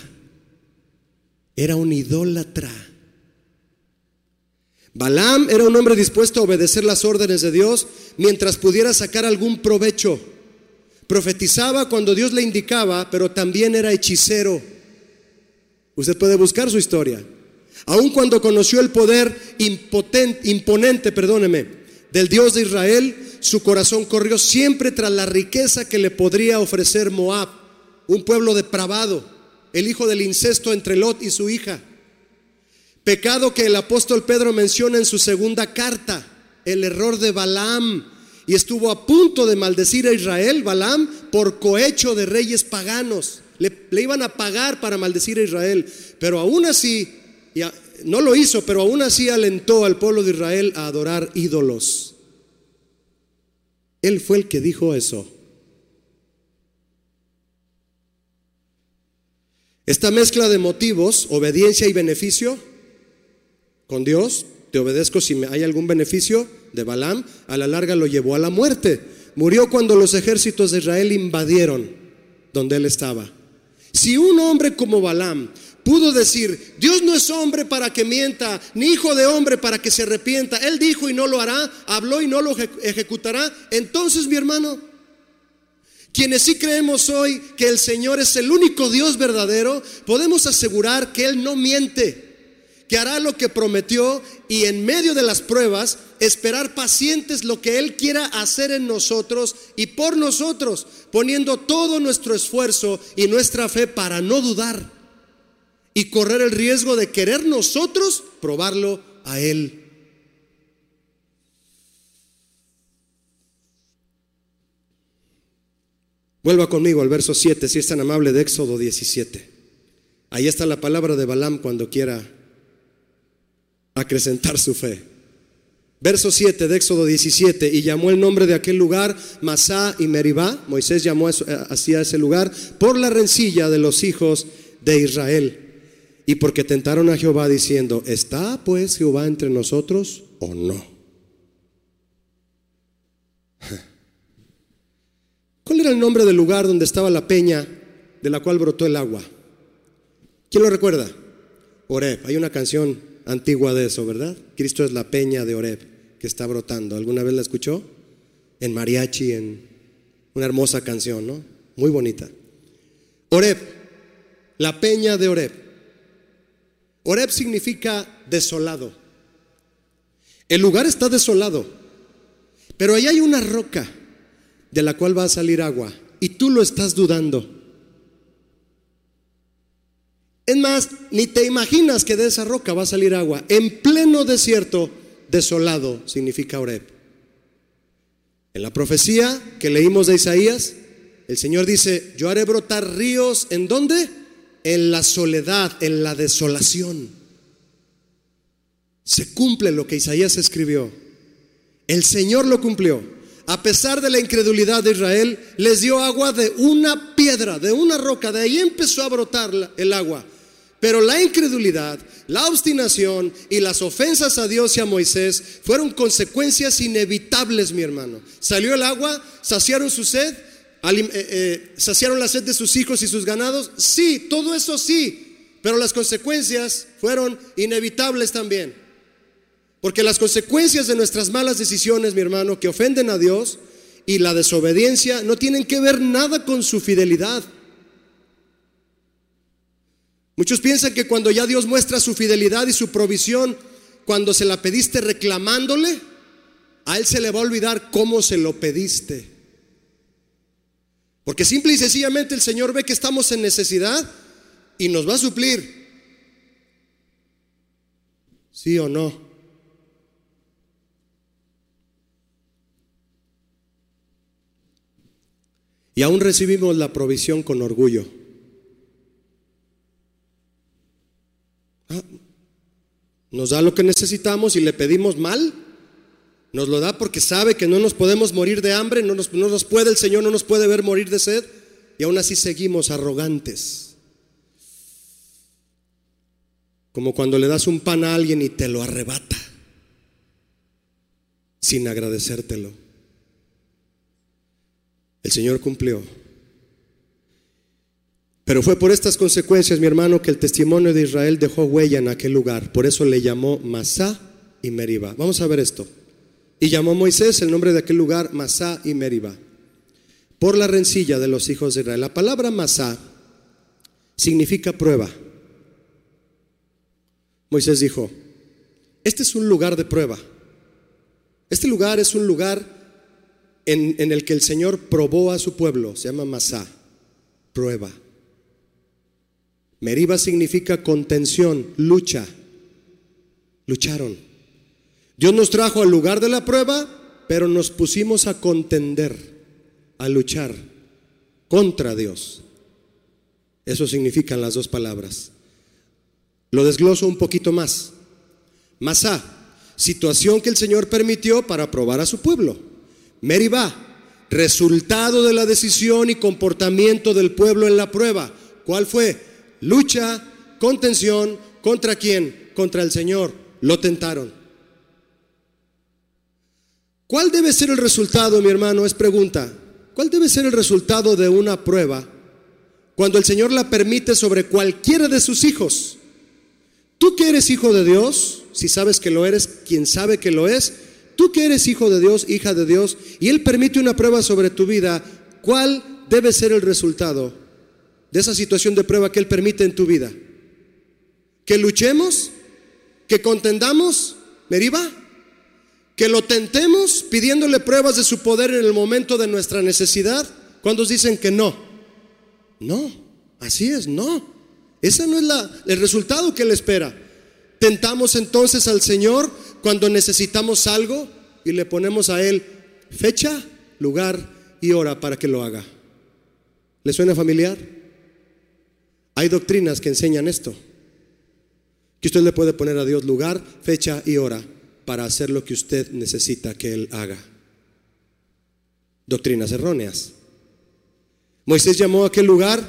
Era un idólatra. Balaam era un hombre dispuesto a obedecer las órdenes de Dios mientras pudiera sacar algún provecho. Profetizaba cuando Dios le indicaba, pero también era hechicero. Usted puede buscar su historia. Aun cuando conoció el poder imponente, perdóneme, del Dios de Israel, su corazón corrió siempre tras la riqueza que le podría ofrecer Moab, un pueblo depravado, el hijo del incesto entre Lot y su hija. Pecado que el apóstol Pedro menciona en su segunda carta, el error de Balaam, y estuvo a punto de maldecir a Israel, Balaam, por cohecho de reyes paganos. Le, iban a pagar para maldecir a Israel, pero aún así, no lo hizo, pero aún así alentó al pueblo de Israel a adorar ídolos. Él fue el que dijo eso. Esta mezcla de motivos, obediencia y beneficio con Dios, te obedezco si hay algún beneficio de Balaam, a la larga lo llevó a la muerte. Murió cuando los ejércitos de Israel invadieron donde él estaba. Si un hombre como Balaam pudo decir, Dios no es hombre para que mienta, ni hijo de hombre para que se arrepienta. Él dijo y no lo hará, habló y no lo ejecutará. Entonces, mi hermano, quienes sí creemos hoy que el Señor es el único Dios verdadero, podemos asegurar que Él no miente que hará lo que prometió y en medio de las pruebas esperar pacientes lo que Él quiera hacer en nosotros y por nosotros, poniendo todo nuestro esfuerzo y nuestra fe para no dudar y correr el riesgo de querer nosotros probarlo a Él. Vuelva conmigo al verso 7, si es tan amable, de Éxodo 17. Ahí está la palabra de Balaam cuando quiera acrecentar su fe. Verso 7 de Éxodo 17, y llamó el nombre de aquel lugar Masá y Meribá, Moisés llamó así a ese lugar, por la rencilla de los hijos de Israel. Y porque tentaron a Jehová diciendo, ¿está pues Jehová entre nosotros o no? ¿Cuál era el nombre del lugar donde estaba la peña de la cual brotó el agua? ¿Quién lo recuerda? Oreb. Hay una canción antigua de eso, ¿verdad? Cristo es la peña de Oreb que está brotando. ¿Alguna vez la escuchó? En mariachi, en una hermosa canción, ¿no? Muy bonita. Oreb, la peña de Oreb. Oreb significa desolado. El lugar está desolado, pero ahí hay una roca de la cual va a salir agua y tú lo estás dudando. Es más, ni te imaginas que de esa roca va a salir agua. En pleno desierto, desolado significa Oreb. En la profecía que leímos de Isaías, el Señor dice, yo haré brotar ríos en dónde? En la soledad, en la desolación. Se cumple lo que Isaías escribió. El Señor lo cumplió. A pesar de la incredulidad de Israel, les dio agua de una piedra, de una roca. De ahí empezó a brotar el agua. Pero la incredulidad, la obstinación y las ofensas a Dios y a Moisés fueron consecuencias inevitables, mi hermano. Salió el agua, saciaron su sed, ¿Saciaron la sed de sus hijos y sus ganados? Sí, todo eso sí, pero las consecuencias fueron inevitables también. Porque las consecuencias de nuestras malas decisiones, mi hermano, que ofenden a Dios y la desobediencia no tienen que ver nada con su fidelidad. Muchos piensan que cuando ya Dios muestra su fidelidad y su provisión, cuando se la pediste reclamándole, a Él se le va a olvidar cómo se lo pediste. Porque simple y sencillamente el Señor ve que estamos en necesidad y nos va a suplir. ¿Sí o no? Y aún recibimos la provisión con orgullo. Ah, nos da lo que necesitamos y le pedimos mal. Nos lo da porque sabe que no nos podemos morir de hambre, no nos, no nos puede el Señor, no nos puede ver morir de sed. Y aún así seguimos arrogantes. Como cuando le das un pan a alguien y te lo arrebata sin agradecértelo. El Señor cumplió. Pero fue por estas consecuencias, mi hermano, que el testimonio de Israel dejó huella en aquel lugar. Por eso le llamó Masá y Meriba. Vamos a ver esto. Y llamó Moisés el nombre de aquel lugar Masá y Meriba. Por la rencilla de los hijos de Israel. La palabra Masá significa prueba. Moisés dijo, este es un lugar de prueba. Este lugar es un lugar en, el que el Señor probó a su pueblo. Se llama Masá, prueba. Meriba significa contención, lucha. Lucharon. Dios nos trajo al lugar de la prueba, pero nos pusimos a contender, a luchar contra Dios. Eso significan las dos palabras. Lo desgloso un poquito más. Masá, situación que el Señor permitió para probar a su pueblo. Meribá, resultado de la decisión y comportamiento del pueblo en la prueba. ¿Cuál fue? Lucha, contención, ¿contra quién? Contra el Señor. Lo tentaron. ¿Cuál debe ser el resultado, mi hermano? Es pregunta. ¿Cuál debe ser el resultado de una prueba cuando el Señor la permite sobre cualquiera de sus hijos? Tú que eres hijo de Dios, si sabes que lo eres, quien sabe que lo es, tú que eres hijo de Dios, hija de Dios, y Él permite una prueba sobre tu vida, ¿cuál debe ser el resultado de esa situación de prueba que Él permite en tu vida? ¿Que luchemos? ¿Que contendamos? ¿Meriba? ¿Que lo tentemos pidiéndole pruebas de su poder en el momento de nuestra necesidad? ¿Cuántos dicen que no? No, así es, no. Ese no es la, el resultado que Él espera. Tentamos entonces al Señor cuando necesitamos algo y le ponemos a Él fecha, lugar y hora para que lo haga. ¿Le suena familiar? Hay doctrinas que enseñan esto. Que usted le puede poner a Dios lugar, fecha y hora para hacer lo que usted necesita que Él haga. Doctrinas erróneas. Moisés llamó a aquel lugar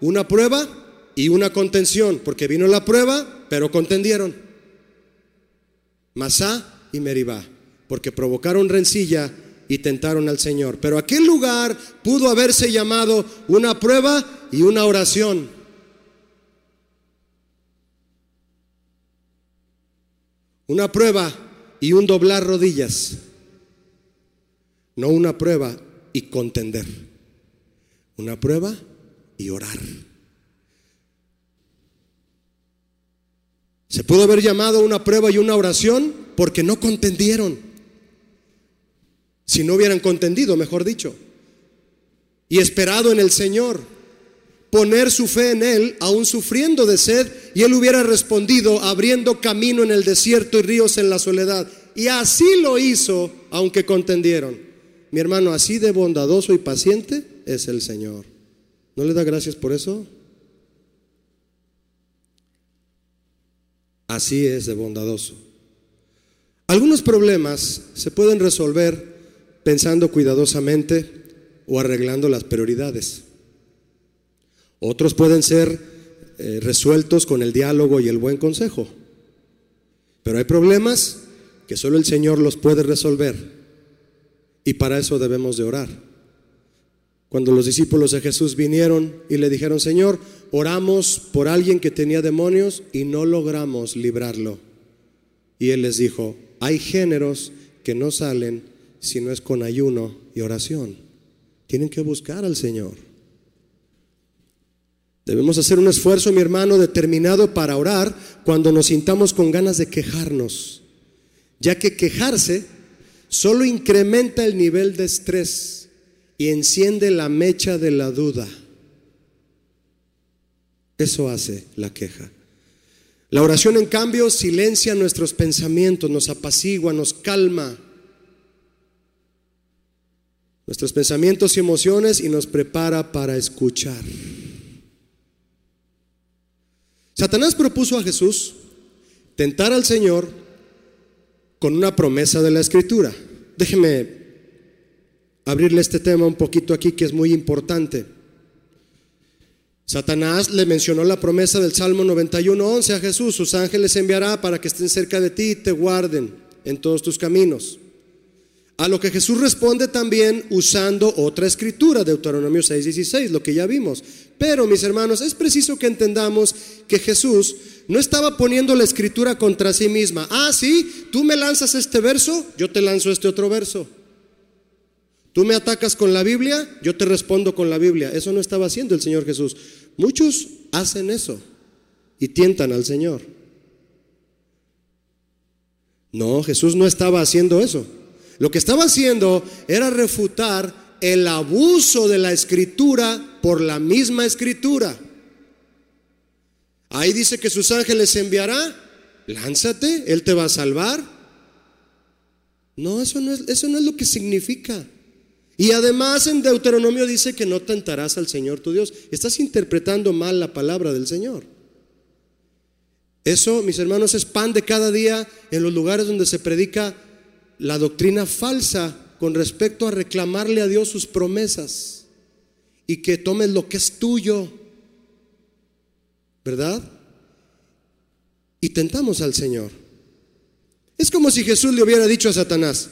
una prueba y una contención, porque vino la prueba pero contendieron. Masá y Meribá, porque provocaron rencilla y tentaron al Señor. Pero aquel lugar pudo haberse llamado una prueba y una oración. Una prueba y un doblar rodillas. No una prueba y contender. Una prueba y orar. Se pudo haber llamado una prueba y una oración porque no contendieron. Si no hubieran contendido, mejor dicho. Y esperado en el Señor. Poner su fe en Él, aún sufriendo de sed, y Él hubiera respondido abriendo camino en el desierto y ríos en la soledad. Y así lo hizo, aunque contendieron. Mi hermano, así de bondadoso y paciente es el Señor. ¿No le da gracias por eso? Así es de bondadoso. Algunos problemas se pueden resolver pensando cuidadosamente o arreglando las prioridades. Otros pueden ser eh, resueltos con el diálogo y el buen consejo. Pero hay problemas que solo el Señor los puede resolver. Y para eso debemos de orar. Cuando los discípulos de Jesús vinieron y le dijeron, Señor, oramos por alguien que tenía demonios y no logramos librarlo. Y Él les dijo, hay géneros que no salen si no es con ayuno y oración. Tienen que buscar al Señor. Debemos hacer un esfuerzo, mi hermano, determinado para orar cuando nos sintamos con ganas de quejarnos, ya que quejarse solo incrementa el nivel de estrés y enciende la mecha de la duda. Eso hace la queja. La oración, en cambio, silencia nuestros pensamientos, nos apacigua, nos calma. nuestros pensamientos y emociones y nos prepara para escuchar. Satanás propuso a Jesús tentar al Señor con una promesa de la Escritura. Déjeme abrirle este tema un poquito aquí que es muy importante. Satanás le mencionó la promesa del Salmo 91.11 a Jesús, sus ángeles enviará para que estén cerca de ti y te guarden en todos tus caminos. A lo que Jesús responde también usando otra escritura, Deuteronomio 6:16, lo que ya vimos. Pero, mis hermanos, es preciso que entendamos que Jesús no estaba poniendo la escritura contra sí misma. Ah, sí, tú me lanzas este verso, yo te lanzo este otro verso. Tú me atacas con la Biblia, yo te respondo con la Biblia. Eso no estaba haciendo el Señor Jesús. Muchos hacen eso y tientan al Señor. No, Jesús no estaba haciendo eso. Lo que estaba haciendo era refutar el abuso de la escritura por la misma escritura. Ahí dice que sus ángeles enviará. Lánzate, Él te va a salvar. No, eso no es, eso no es lo que significa. Y además en Deuteronomio dice que no tentarás al Señor tu Dios. Estás interpretando mal la palabra del Señor. Eso, mis hermanos, es pan de cada día en los lugares donde se predica la doctrina falsa con respecto a reclamarle a Dios sus promesas y que tomes lo que es tuyo, ¿verdad? Y tentamos al Señor. Es como si Jesús le hubiera dicho a Satanás,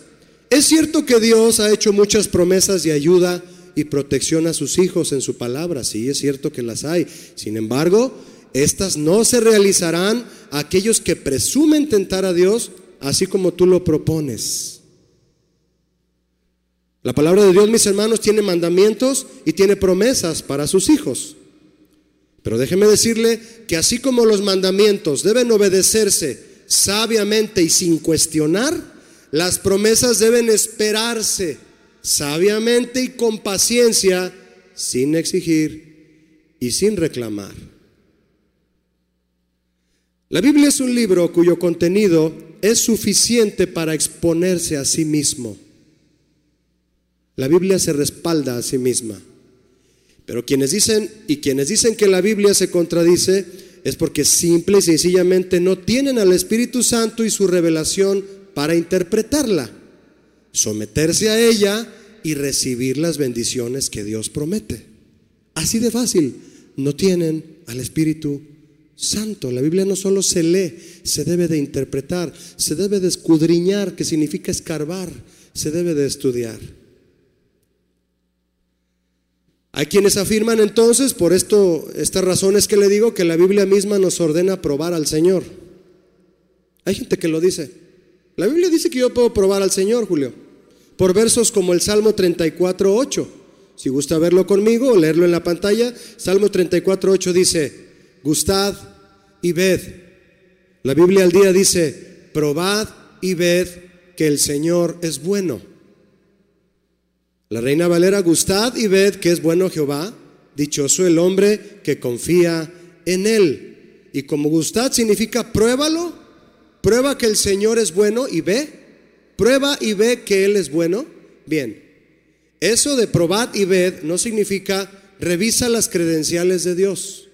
es cierto que Dios ha hecho muchas promesas de ayuda y protección a sus hijos en su palabra, sí, es cierto que las hay. Sin embargo, estas no se realizarán a aquellos que presumen tentar a Dios así como tú lo propones. La palabra de Dios, mis hermanos, tiene mandamientos y tiene promesas para sus hijos. Pero déjeme decirle que así como los mandamientos deben obedecerse sabiamente y sin cuestionar, las promesas deben esperarse sabiamente y con paciencia, sin exigir y sin reclamar. La Biblia es un libro cuyo contenido es suficiente para exponerse a sí mismo. La Biblia se respalda a sí misma. Pero quienes dicen y quienes dicen que la Biblia se contradice es porque simple y sencillamente no tienen al Espíritu Santo y su revelación para interpretarla, someterse a ella y recibir las bendiciones que Dios promete. Así de fácil, no tienen al Espíritu Santo. La Biblia no solo se lee, se debe de interpretar, se debe de escudriñar, que significa escarbar, se debe de estudiar. Hay quienes afirman entonces, por esto, estas razones que le digo, que la Biblia misma nos ordena probar al Señor. Hay gente que lo dice. La Biblia dice que yo puedo probar al Señor, Julio, por versos como el Salmo 34, 8. Si gusta verlo conmigo o leerlo en la pantalla, Salmo 34, 8 dice, gustad y ved. La Biblia al día dice, probad y ved que el Señor es bueno. La reina Valera, gustad y ved que es bueno Jehová, dichoso el hombre que confía en él. Y como gustad significa pruébalo, prueba que el Señor es bueno y ve, prueba y ve que Él es bueno. Bien, eso de probad y ved no significa revisa las credenciales de Dios.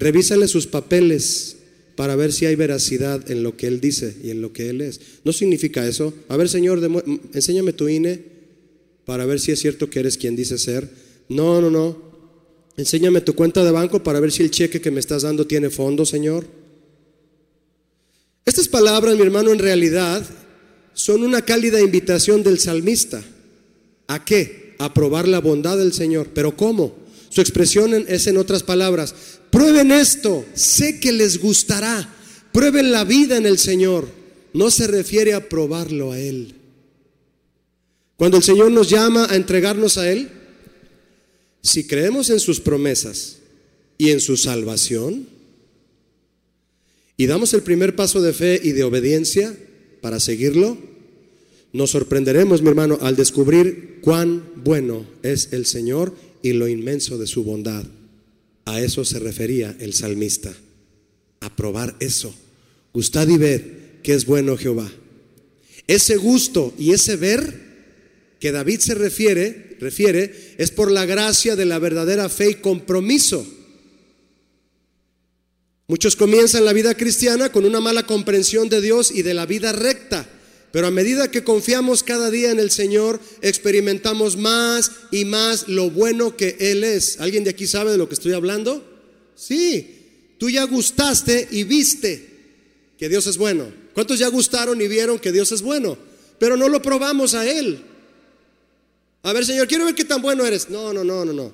Revísale sus papeles para ver si hay veracidad en lo que Él dice y en lo que Él es. No significa eso. A ver, Señor, enséñame tu INE para ver si es cierto que eres quien dice ser. No, no, no. Enséñame tu cuenta de banco para ver si el cheque que me estás dando tiene fondo, Señor. Estas palabras, mi hermano, en realidad son una cálida invitación del salmista. ¿A qué? A probar la bondad del Señor. ¿Pero cómo? Su expresión es en otras palabras, prueben esto, sé que les gustará, prueben la vida en el Señor. No se refiere a probarlo a Él. Cuando el Señor nos llama a entregarnos a Él, si creemos en sus promesas y en su salvación, y damos el primer paso de fe y de obediencia para seguirlo, nos sorprenderemos, mi hermano, al descubrir cuán bueno es el Señor y lo inmenso de su bondad. A eso se refería el salmista, a probar eso. Gustad y ved que es bueno Jehová. Ese gusto y ese ver que David se refiere, refiere es por la gracia de la verdadera fe y compromiso. Muchos comienzan la vida cristiana con una mala comprensión de Dios y de la vida recta, pero a medida que confiamos cada día en el Señor, experimentamos más y más lo bueno que Él es. ¿Alguien de aquí sabe de lo que estoy hablando? Sí, tú ya gustaste y viste que Dios es bueno. ¿Cuántos ya gustaron y vieron que Dios es bueno? Pero no lo probamos a Él. A ver, Señor, quiero ver qué tan bueno eres. No, no, no, no, no.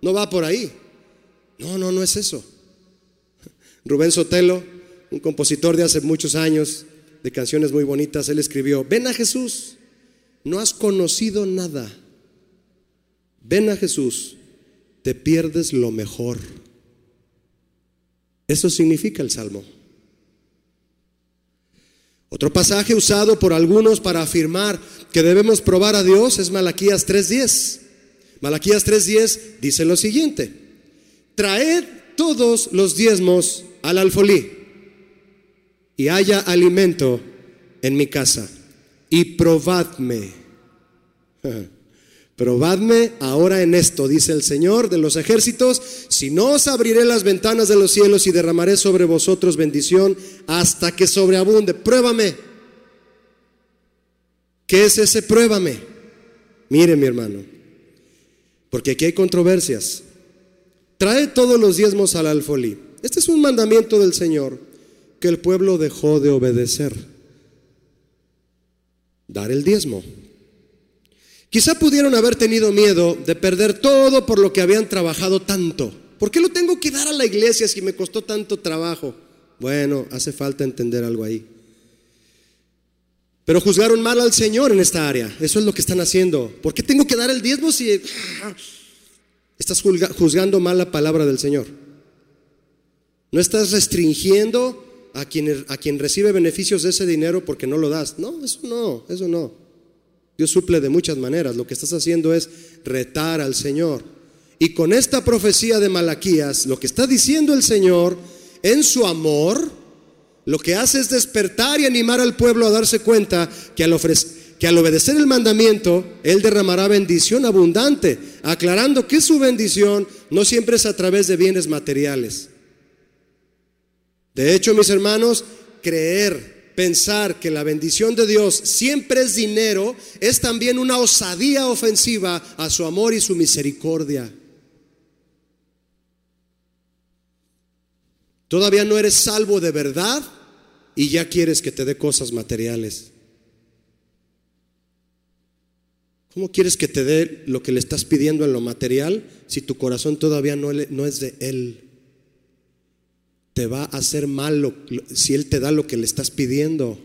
No va por ahí. No, no, no es eso. Rubén Sotelo, un compositor de hace muchos años, de canciones muy bonitas, él escribió, ven a Jesús, no has conocido nada. Ven a Jesús, te pierdes lo mejor. Eso significa el Salmo. Otro pasaje usado por algunos para afirmar que debemos probar a Dios es Malaquías 3.10. Malaquías 3.10 dice lo siguiente, traed todos los diezmos al alfolí y haya alimento en mi casa y probadme. Probadme ahora en esto, dice el Señor de los ejércitos, si no os abriré las ventanas de los cielos y derramaré sobre vosotros bendición hasta que sobreabunde. Pruébame. ¿Qué es ese pruébame? Mire mi hermano, porque aquí hay controversias. Trae todos los diezmos al alfolí. Este es un mandamiento del Señor que el pueblo dejó de obedecer. Dar el diezmo. Quizá pudieron haber tenido miedo de perder todo por lo que habían trabajado tanto. ¿Por qué lo tengo que dar a la iglesia si me costó tanto trabajo? Bueno, hace falta entender algo ahí. Pero juzgaron mal al Señor en esta área. Eso es lo que están haciendo. ¿Por qué tengo que dar el diezmo si estás juzgando mal la palabra del Señor? No estás restringiendo a quien, a quien recibe beneficios de ese dinero porque no lo das. No, eso no, eso no. Dios suple de muchas maneras. Lo que estás haciendo es retar al Señor. Y con esta profecía de Malaquías, lo que está diciendo el Señor en su amor, lo que hace es despertar y animar al pueblo a darse cuenta que al, que al obedecer el mandamiento, Él derramará bendición abundante, aclarando que su bendición no siempre es a través de bienes materiales. De hecho, mis hermanos, creer pensar que la bendición de Dios siempre es dinero es también una osadía ofensiva a su amor y su misericordia. Todavía no eres salvo de verdad y ya quieres que te dé cosas materiales. ¿Cómo quieres que te dé lo que le estás pidiendo en lo material si tu corazón todavía no, es de Él? Te va a hacer mal si Él te da lo que le estás pidiendo.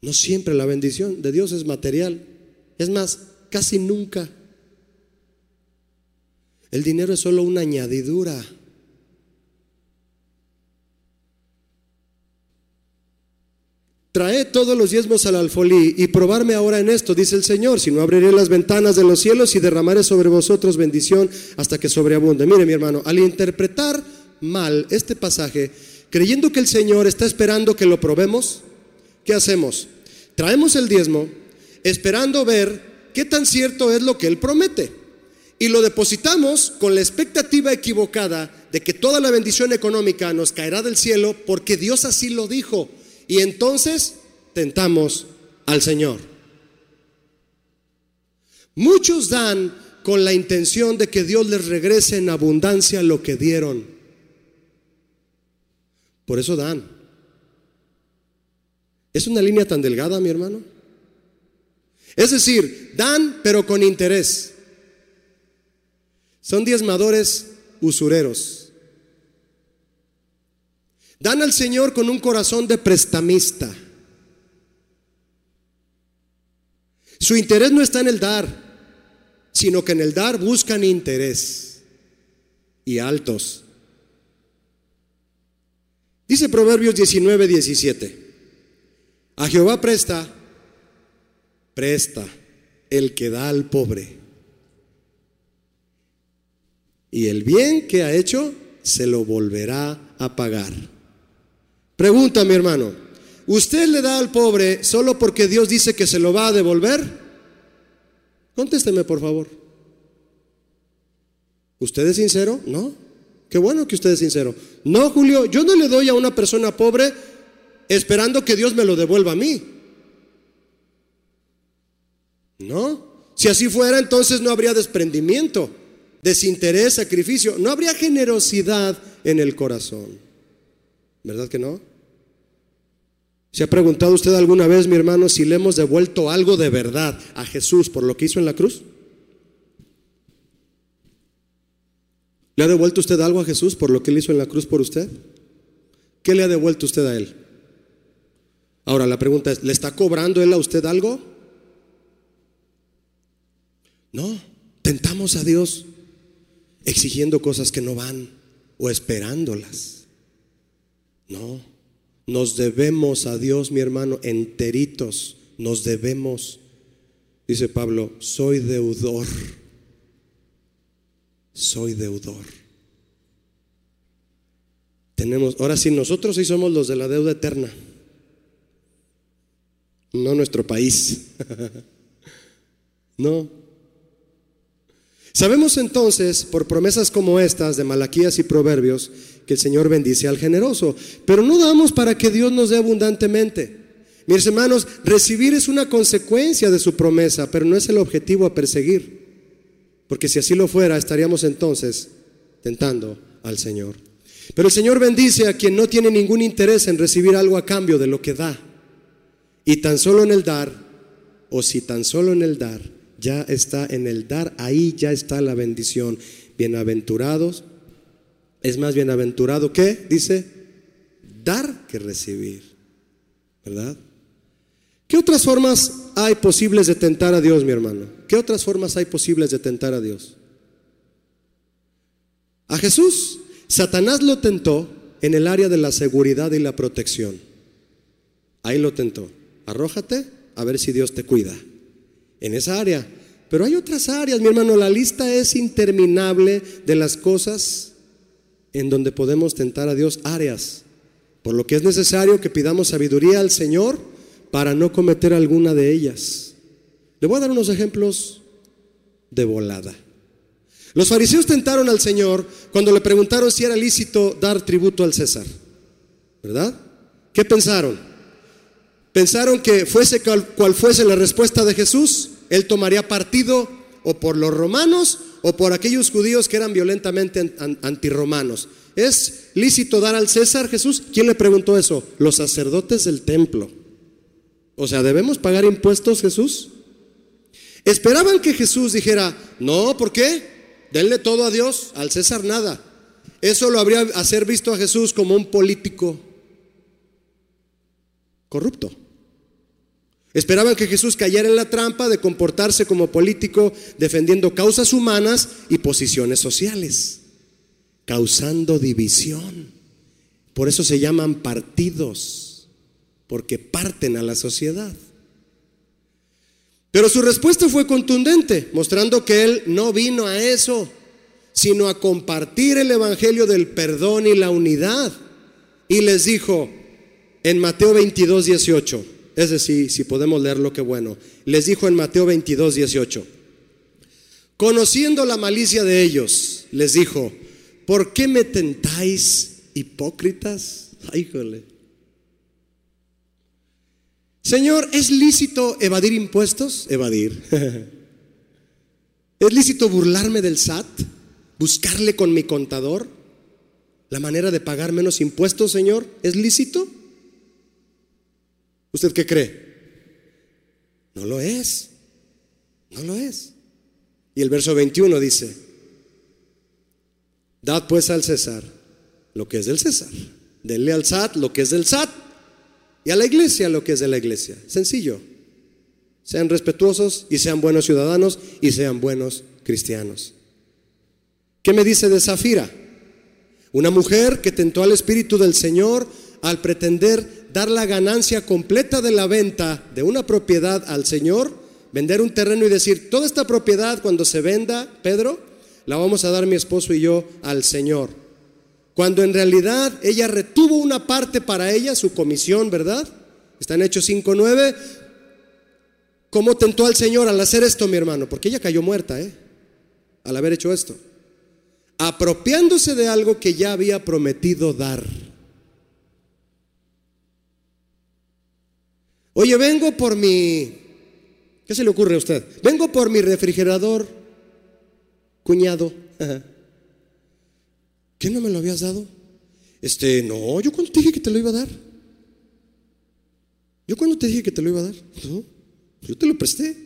No siempre la bendición de Dios es material. Es más, casi nunca. El dinero es solo una añadidura. Trae todos los diezmos al alfolí y probarme ahora en esto, dice el Señor, si no abriré las ventanas de los cielos y derramaré sobre vosotros bendición hasta que sobreabunde. Mire mi hermano, al interpretar mal este pasaje, creyendo que el Señor está esperando que lo probemos, ¿qué hacemos? Traemos el diezmo esperando ver qué tan cierto es lo que Él promete. Y lo depositamos con la expectativa equivocada de que toda la bendición económica nos caerá del cielo porque Dios así lo dijo. Y entonces tentamos al Señor. Muchos dan con la intención de que Dios les regrese en abundancia lo que dieron. Por eso dan. ¿Es una línea tan delgada, mi hermano? Es decir, dan pero con interés. Son diezmadores usureros. Dan al Señor con un corazón de prestamista. Su interés no está en el dar, sino que en el dar buscan interés y altos. Dice Proverbios 19, 17. A Jehová presta, presta el que da al pobre. Y el bien que ha hecho se lo volverá a pagar. Pregunta, mi hermano, ¿usted le da al pobre solo porque Dios dice que se lo va a devolver? Contésteme, por favor. ¿Usted es sincero? No. Qué bueno que usted es sincero. No, Julio, yo no le doy a una persona pobre esperando que Dios me lo devuelva a mí. No. Si así fuera, entonces no habría desprendimiento, desinterés, sacrificio. No habría generosidad en el corazón. ¿Verdad que no? ¿Se ha preguntado usted alguna vez, mi hermano, si le hemos devuelto algo de verdad a Jesús por lo que hizo en la cruz? ¿Le ha devuelto usted algo a Jesús por lo que él hizo en la cruz por usted? ¿Qué le ha devuelto usted a él? Ahora la pregunta es, ¿le está cobrando él a usted algo? No, tentamos a Dios exigiendo cosas que no van o esperándolas. No, nos debemos a Dios, mi hermano, enteritos, nos debemos. Dice Pablo, soy deudor, soy deudor. Tenemos, ahora sí, nosotros sí somos los de la deuda eterna, no nuestro país. no, Sabemos entonces, por promesas como estas de Malaquías y Proverbios, que el Señor bendice al generoso, pero no damos para que Dios nos dé abundantemente. Mis hermanos, recibir es una consecuencia de su promesa, pero no es el objetivo a perseguir, porque si así lo fuera, estaríamos entonces tentando al Señor. Pero el Señor bendice a quien no tiene ningún interés en recibir algo a cambio de lo que da. Y tan solo en el dar, o si tan solo en el dar, ya está en el dar, ahí ya está la bendición. Bienaventurados, es más bienaventurado que, dice, dar que recibir, ¿verdad? ¿Qué otras formas hay posibles de tentar a Dios, mi hermano? ¿Qué otras formas hay posibles de tentar a Dios? A Jesús, Satanás lo tentó en el área de la seguridad y la protección. Ahí lo tentó. Arrójate a ver si Dios te cuida en esa área. Pero hay otras áreas, mi hermano, la lista es interminable de las cosas en donde podemos tentar a Dios, áreas. Por lo que es necesario que pidamos sabiduría al Señor para no cometer alguna de ellas. Le voy a dar unos ejemplos de volada. Los fariseos tentaron al Señor cuando le preguntaron si era lícito dar tributo al César. ¿Verdad? ¿Qué pensaron? Pensaron que fuese cual, fuese la respuesta de Jesús, él tomaría partido o por los romanos o por aquellos judíos que eran violentamente antirromanos. ¿Es lícito dar al César Jesús? ¿Quién le preguntó eso? Los sacerdotes del templo. O sea, ¿debemos pagar impuestos Jesús? Esperaban que Jesús dijera, no, ¿por qué? Denle todo a Dios, al César nada. Eso lo habría hacer visto a Jesús como un político corrupto. Esperaban que Jesús cayera en la trampa de comportarse como político defendiendo causas humanas y posiciones sociales, causando división. Por eso se llaman partidos, porque parten a la sociedad. Pero su respuesta fue contundente, mostrando que él no vino a eso, sino a compartir el Evangelio del perdón y la unidad. Y les dijo en Mateo 22, 18, es decir, si podemos leerlo, qué bueno. Les dijo en Mateo 22, 18. Conociendo la malicia de ellos, les dijo, ¿por qué me tentáis hipócritas? Ay, Señor, ¿es lícito evadir impuestos? Evadir. ¿Es lícito burlarme del SAT? ¿Buscarle con mi contador? ¿La manera de pagar menos impuestos, Señor? ¿Es lícito? ¿Usted qué cree? No lo es. No lo es. Y el verso 21 dice, dad pues al César lo que es del César. Denle al SAT lo que es del SAT. A la iglesia lo que es de la iglesia. Sencillo. Sean respetuosos y sean buenos ciudadanos y sean buenos cristianos. ¿Qué me dice de Zafira? Una mujer que tentó al Espíritu del Señor al pretender dar la ganancia completa de la venta de una propiedad al Señor, vender un terreno y decir, toda esta propiedad cuando se venda, Pedro, la vamos a dar mi esposo y yo al Señor. Cuando en realidad ella retuvo una parte para ella, su comisión, ¿verdad? Está en Hechos 5.9. ¿Cómo tentó al Señor al hacer esto, mi hermano? Porque ella cayó muerta, ¿eh? Al haber hecho esto. Apropiándose de algo que ya había prometido dar. Oye, vengo por mi... ¿Qué se le ocurre a usted? Vengo por mi refrigerador, cuñado. ¿Qué no me lo habías dado? Este, no, yo cuando te dije que te lo iba a dar. Yo cuando te dije que te lo iba a dar. No, yo te lo presté.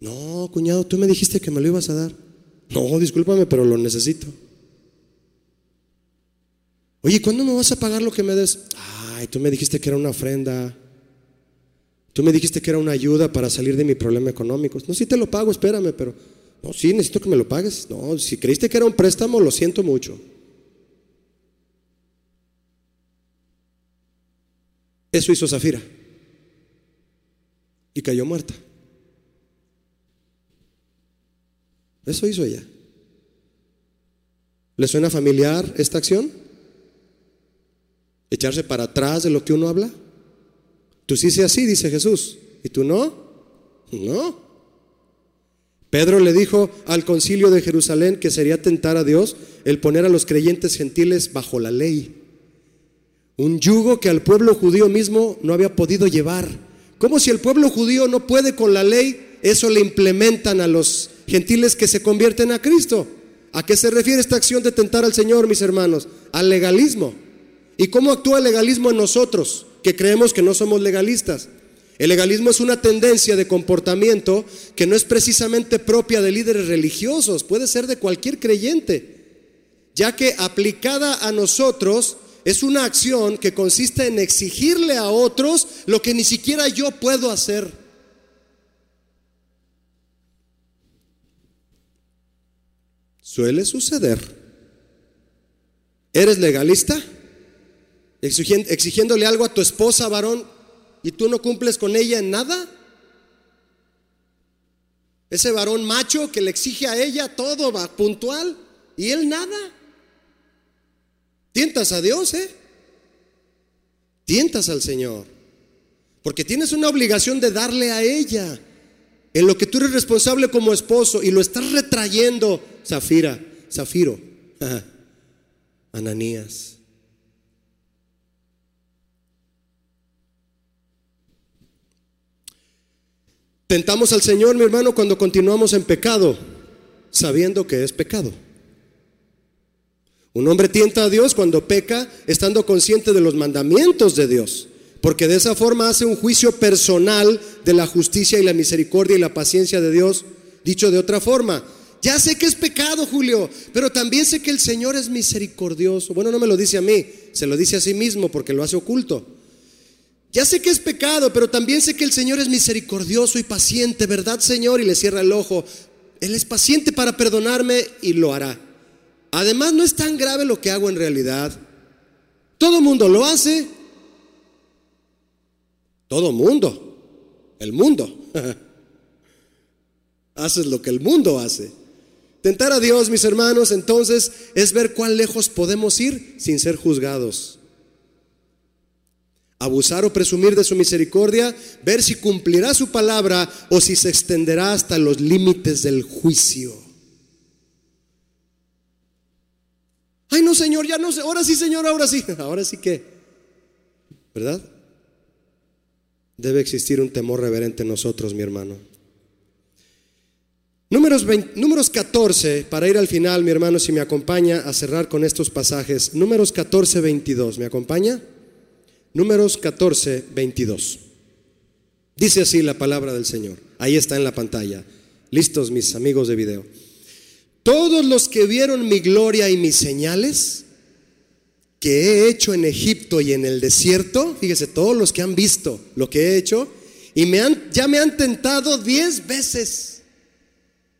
No, cuñado, tú me dijiste que me lo ibas a dar. No, discúlpame, pero lo necesito. Oye, ¿cuándo me vas a pagar lo que me des? Ay, tú me dijiste que era una ofrenda. Tú me dijiste que era una ayuda para salir de mi problema económico. No, sí te lo pago, espérame, pero no, sí, necesito que me lo pagues. No, si creíste que era un préstamo, lo siento mucho. Eso hizo Zafira. Y cayó muerta. Eso hizo ella. ¿Le suena familiar esta acción? ¿Echarse para atrás de lo que uno habla? Tú sí sé así, dice Jesús. ¿Y tú no? No. Pedro le dijo al concilio de Jerusalén que sería tentar a Dios el poner a los creyentes gentiles bajo la ley. Un yugo que al pueblo judío mismo no había podido llevar. Como si el pueblo judío no puede con la ley, eso le implementan a los gentiles que se convierten a Cristo. ¿A qué se refiere esta acción de tentar al Señor, mis hermanos? Al legalismo. ¿Y cómo actúa el legalismo en nosotros? que creemos que no somos legalistas. El legalismo es una tendencia de comportamiento que no es precisamente propia de líderes religiosos, puede ser de cualquier creyente, ya que aplicada a nosotros es una acción que consiste en exigirle a otros lo que ni siquiera yo puedo hacer. Suele suceder. ¿Eres legalista? exigiéndole algo a tu esposa, varón, y tú no cumples con ella en nada. Ese varón macho que le exige a ella todo va puntual y él nada. Tientas a Dios, ¿eh? Tientas al Señor. Porque tienes una obligación de darle a ella en lo que tú eres responsable como esposo y lo estás retrayendo, Zafira, Zafiro, Ananías. Tentamos al Señor, mi hermano, cuando continuamos en pecado, sabiendo que es pecado. Un hombre tienta a Dios cuando peca, estando consciente de los mandamientos de Dios, porque de esa forma hace un juicio personal de la justicia y la misericordia y la paciencia de Dios. Dicho de otra forma, ya sé que es pecado, Julio, pero también sé que el Señor es misericordioso. Bueno, no me lo dice a mí, se lo dice a sí mismo porque lo hace oculto. Ya sé que es pecado, pero también sé que el Señor es misericordioso y paciente, ¿verdad, Señor? Y le cierra el ojo. Él es paciente para perdonarme y lo hará. Además, no es tan grave lo que hago en realidad. Todo mundo lo hace. Todo mundo. El mundo. Haces lo que el mundo hace. Tentar a Dios, mis hermanos, entonces es ver cuán lejos podemos ir sin ser juzgados abusar o presumir de su misericordia, ver si cumplirá su palabra o si se extenderá hasta los límites del juicio. Ay, no, Señor, ya no sé. Ahora sí, Señor, ahora sí. Ahora sí que, ¿verdad? Debe existir un temor reverente en nosotros, mi hermano. Números, números 14, para ir al final, mi hermano, si me acompaña a cerrar con estos pasajes. Números 14, 22, ¿me acompaña? Números 14, 22. Dice así la palabra del Señor. Ahí está en la pantalla. Listos mis amigos de video. Todos los que vieron mi gloria y mis señales que he hecho en Egipto y en el desierto, fíjese, todos los que han visto lo que he hecho y me han, ya me han tentado diez veces.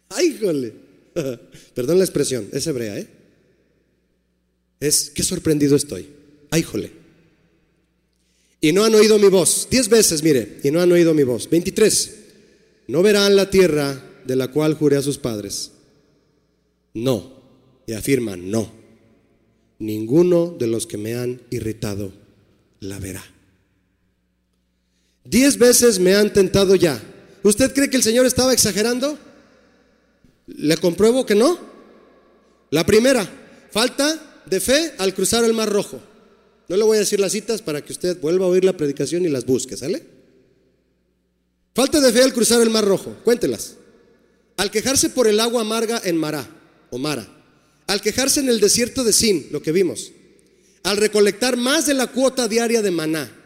Ay, jole. Perdón la expresión, es hebrea, ¿eh? Es, qué sorprendido estoy. Ay, jole y no han oído mi voz. Diez veces, mire, y no han oído mi voz. Veintitrés, no verán la tierra de la cual juré a sus padres. No, y afirman, no. Ninguno de los que me han irritado la verá. Diez veces me han tentado ya, ¿Usted cree que el Señor estaba exagerando? Le compruebo que no. La primera, falta de fe al cruzar el Mar Rojo. No le voy a decir las citas para que usted vuelva a oír la predicación y las busque, ¿sale? Falta de fe al cruzar el Mar Rojo, cuéntelas. Al quejarse por el agua amarga en Mará o Mara. Al quejarse en el desierto de Sin, lo que vimos. Al recolectar más de la cuota diaria de maná.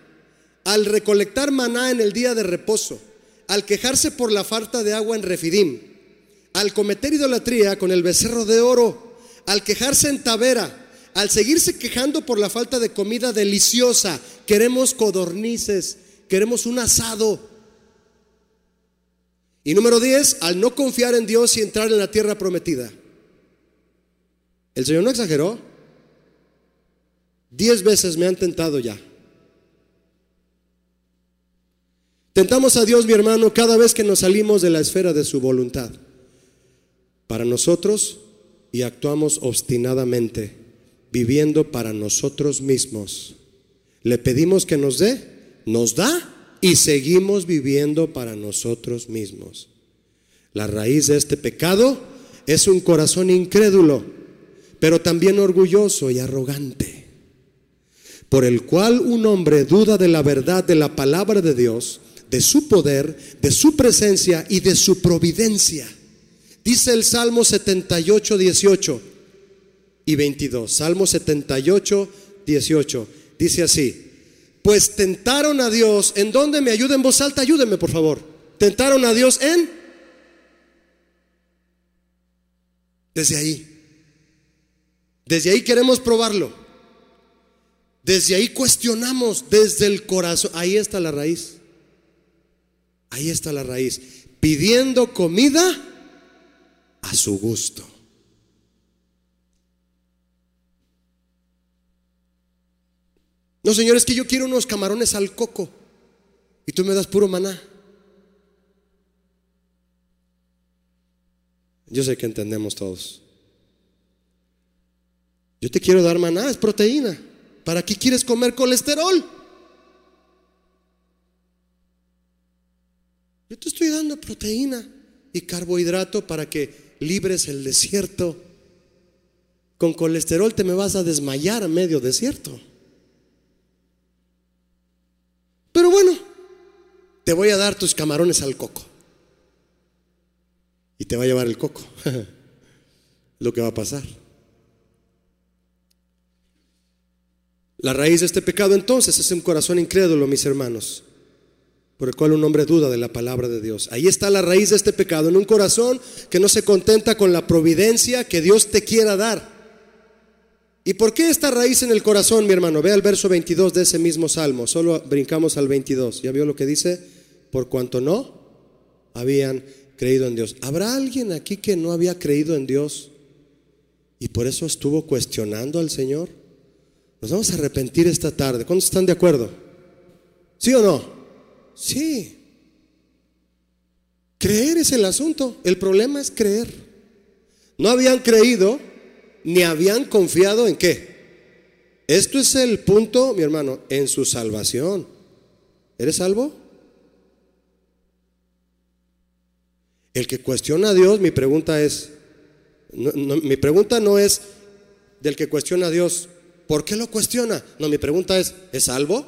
Al recolectar maná en el día de reposo. Al quejarse por la falta de agua en Refidim. Al cometer idolatría con el becerro de oro. Al quejarse en Tavera al seguirse quejando por la falta de comida deliciosa, queremos codornices, queremos un asado. Y número 10, al no confiar en Dios y entrar en la tierra prometida. El Señor no exageró. Diez veces me han tentado ya. Tentamos a Dios, mi hermano, cada vez que nos salimos de la esfera de su voluntad. Para nosotros y actuamos obstinadamente viviendo para nosotros mismos. Le pedimos que nos dé, nos da y seguimos viviendo para nosotros mismos. La raíz de este pecado es un corazón incrédulo, pero también orgulloso y arrogante, por el cual un hombre duda de la verdad de la palabra de Dios, de su poder, de su presencia y de su providencia. Dice el Salmo 78, 18 y 22. Salmo 78, 18. Dice así, pues tentaron a Dios, ¿en dónde me ayuden en voz alta? Ayúdenme, por favor. Tentaron a Dios en... Desde ahí. Desde ahí queremos probarlo. Desde ahí cuestionamos, desde el corazón. Ahí está la raíz. Ahí está la raíz. Pidiendo comida a su gusto. No, Señor, es que yo quiero unos camarones al coco y tú me das puro maná. Yo sé que entendemos todos. Yo te quiero dar maná, es proteína. ¿Para qué quieres comer colesterol? Yo te estoy dando proteína y carbohidrato para que libres el desierto. Con colesterol te me vas a desmayar a medio desierto. Pero bueno, te voy a dar tus camarones al coco. Y te va a llevar el coco. Lo que va a pasar. La raíz de este pecado entonces es un corazón incrédulo, mis hermanos, por el cual un hombre duda de la palabra de Dios. Ahí está la raíz de este pecado, en un corazón que no se contenta con la providencia que Dios te quiera dar. ¿Y por qué esta raíz en el corazón, mi hermano? Ve al verso 22 de ese mismo salmo. Solo brincamos al 22. ¿Ya vio lo que dice? Por cuanto no habían creído en Dios. ¿Habrá alguien aquí que no había creído en Dios y por eso estuvo cuestionando al Señor? Nos vamos a arrepentir esta tarde. ¿Cuántos están de acuerdo? ¿Sí o no? Sí. Creer es el asunto. El problema es creer. No habían creído ni habían confiado en qué. Esto es el punto, mi hermano, en su salvación. ¿Eres salvo? El que cuestiona a Dios, mi pregunta es, mi pregunta no es del que cuestiona a Dios, ¿por qué lo cuestiona? No, mi pregunta es, ¿es salvo?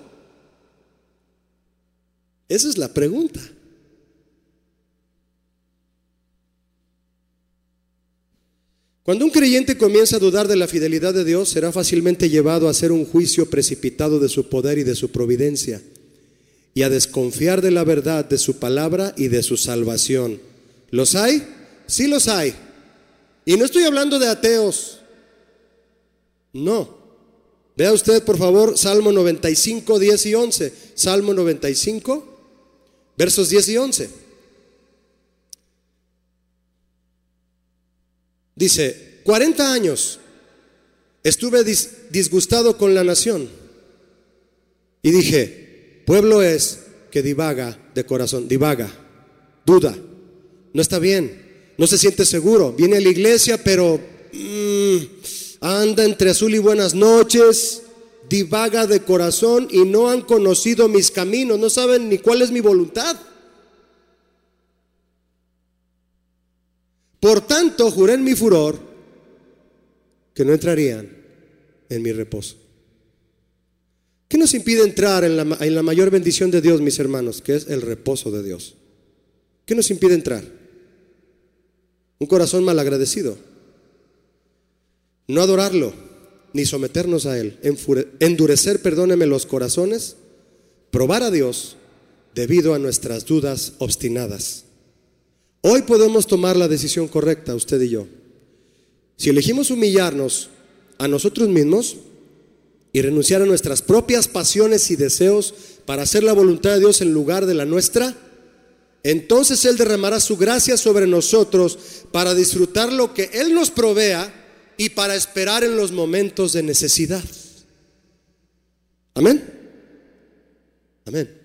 Esa es la pregunta. Cuando un creyente comienza a dudar de la fidelidad de Dios, será fácilmente llevado a hacer un juicio precipitado de su poder y de su providencia, y a desconfiar de la verdad de su palabra y de su salvación. ¿Los hay? Sí los hay. Y no estoy hablando de ateos. No. Vea usted, por favor, Salmo 95, 10 y 11. Salmo 95, versos 10 y 11. Dice, 40 años estuve disgustado con la nación. Y dije, pueblo es que divaga de corazón, divaga, duda, no está bien, no se siente seguro, viene a la iglesia pero mm, anda entre azul y buenas noches, divaga de corazón y no han conocido mis caminos, no saben ni cuál es mi voluntad. Por tanto, juré en mi furor que no entrarían en mi reposo. ¿Qué nos impide entrar en la, mayor bendición de Dios, mis hermanos? Que es el reposo de Dios. ¿Qué nos impide entrar? Un corazón malagradecido. No adorarlo, ni someternos a Él. Endurecer, perdóneme, los corazones. Probar a Dios debido a nuestras dudas obstinadas. Hoy podemos tomar la decisión correcta, usted y yo. Si elegimos humillarnos a nosotros mismos, y renunciar a nuestras propias pasiones y deseos para hacer la voluntad de Dios en lugar de la nuestra, entonces Él derramará su gracia sobre nosotros para disfrutar lo que Él nos provea y para esperar en los momentos de necesidad. Amén. Amén.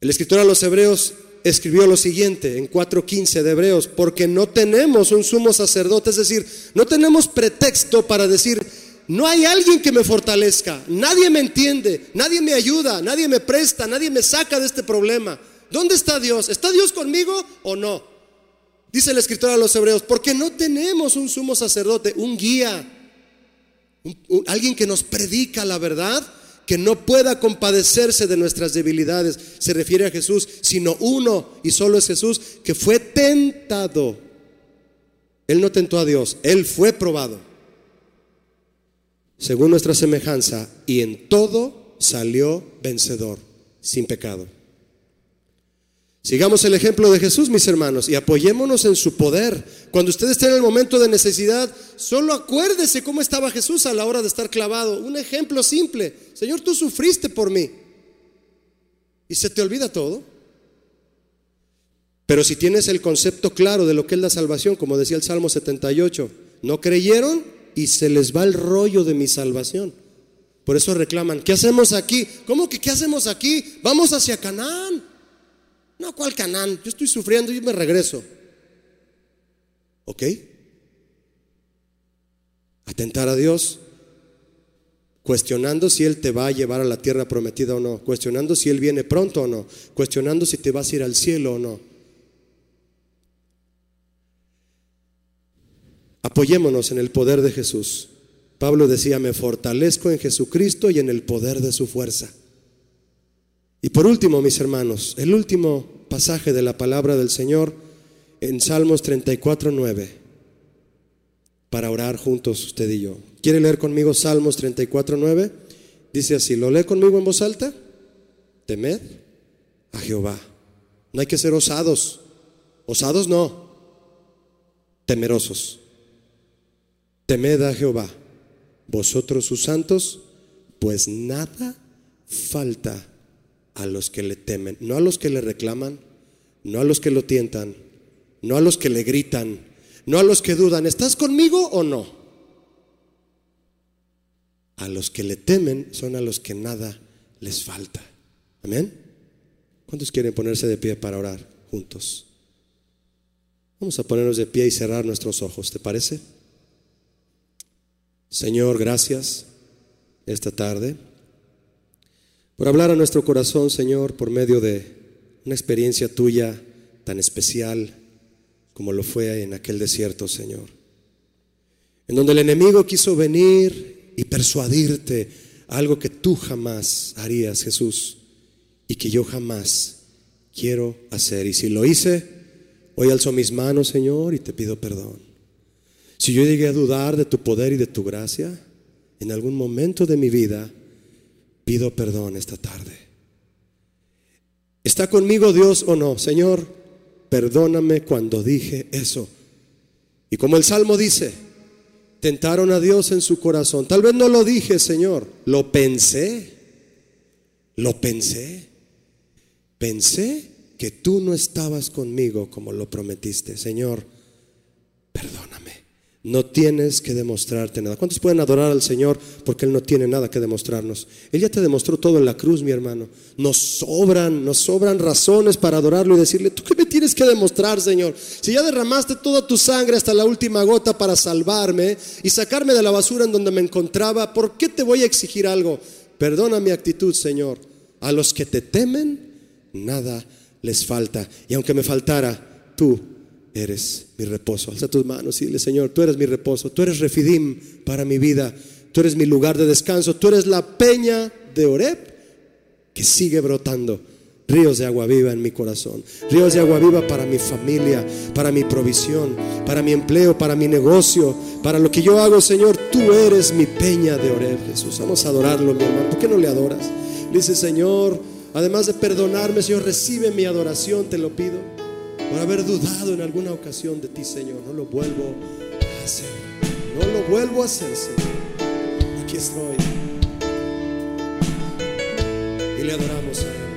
El escritor a los hebreos escribió lo siguiente en 4.15 de Hebreos, porque no tenemos un sumo sacerdote, es decir, no tenemos pretexto para decir, no hay alguien que me fortalezca. Nadie me entiende. Nadie me ayuda. Nadie me presta. Nadie me saca de este problema. ¿Dónde está Dios? ¿Está Dios conmigo o no? Dice el escritor a los hebreos, porque no tenemos un sumo sacerdote, un guía, alguien que nos predica la verdad, que no pueda compadecerse de nuestras debilidades. Se refiere a Jesús, sino uno, y solo es Jesús, que fue tentado. Él no tentó a Dios, él fue probado según nuestra semejanza, y en todo salió vencedor, sin pecado. Sigamos el ejemplo de Jesús, mis hermanos, y apoyémonos en su poder. Cuando usted esté en el momento de necesidad, solo acuérdese cómo estaba Jesús a la hora de estar clavado. Un ejemplo simple. Señor, tú sufriste por mí. Y se te olvida todo. Pero si tienes el concepto claro de lo que es la salvación, como decía el Salmo 78, no creyeron y se les va el rollo de mi salvación. Por eso reclaman, ¿qué hacemos aquí? ¿Cómo que qué hacemos aquí? Vamos hacia Canaán. No, ¿cuál Canaán? Yo estoy sufriendo y me regreso. ¿Ok? Atentar a Dios, cuestionando si Él te va a llevar a la tierra prometida o no, cuestionando si Él viene pronto o no, cuestionando si te vas a ir al cielo o no. Apoyémonos en el poder de Jesús. Pablo decía, me fortalezco en Jesucristo y en el poder de su fuerza. Y por último, mis hermanos, el último pasaje de la palabra del Señor en Salmos 34, 9, para orar juntos usted y yo. ¿Quiere leer conmigo Salmos 34, 9? Dice así, ¿lo lee conmigo en voz alta? Temed a Jehová. No hay que ser osados. Osados no, temerosos. Temed a Jehová, vosotros sus santos, pues nada falta a los que le temen, no a los que le reclaman, no a los que lo tientan, no a los que le gritan, no a los que dudan, ¿estás conmigo o no? A los que le temen son a los que nada les falta. Amén. ¿Cuántos quieren ponerse de pie para orar juntos? Vamos a ponernos de pie y cerrar nuestros ojos, ¿te parece? Señor, gracias esta tarde por hablar a nuestro corazón, Señor, por medio de una experiencia tuya tan especial como lo fue en aquel desierto, Señor, en donde el enemigo quiso venir y persuadirte algo que tú jamás harías, Jesús, y que yo jamás quiero hacer. Y si lo hice, hoy alzo mis manos, Señor, y te pido perdón. Si yo llegué a dudar de tu poder y de tu gracia, en algún momento de mi vida, pido perdón esta tarde. ¿Está conmigo Dios o no? Señor, perdóname cuando dije eso. Y como el Salmo dice, tentaron a Dios en su corazón. Tal vez no lo dije, Señor, lo pensé, lo pensé. Pensé que tú no estabas conmigo como lo prometiste. Señor, perdóname. No tienes que demostrarte nada. ¿Cuántos pueden adorar al Señor porque Él no tiene nada que demostrarnos? Él ya te demostró todo en la cruz, mi hermano. Nos sobran, nos sobran razones para adorarlo y decirle, ¿tú qué me tienes que demostrar, Señor? Si ya derramaste toda tu sangre hasta la última gota para salvarme y sacarme de la basura en donde me encontraba, ¿por qué te voy a exigir algo? Perdona mi actitud, Señor. A los que te temen, nada les falta. Y aunque me faltara, tú eres mi reposo. Alza tus manos y dile, Señor, tú eres mi reposo, tú eres refidim para mi vida, tú eres mi lugar de descanso, tú eres la peña de Oreb que sigue brotando ríos de agua viva en mi corazón, ríos de agua viva para mi familia, para mi provisión, para mi empleo, para mi negocio, para lo que yo hago, Señor, tú eres mi peña de Oreb, Jesús. Vamos a adorarlo, mi hermano. ¿Por qué no le adoras? dice, Señor, además de perdonarme, Señor, recibe mi adoración, te lo pido, por haber dudado en alguna ocasión de ti, Señor. No lo vuelvo a hacer. No lo vuelvo a hacer, Señor. Aquí estoy. Y le adoramos, Señor.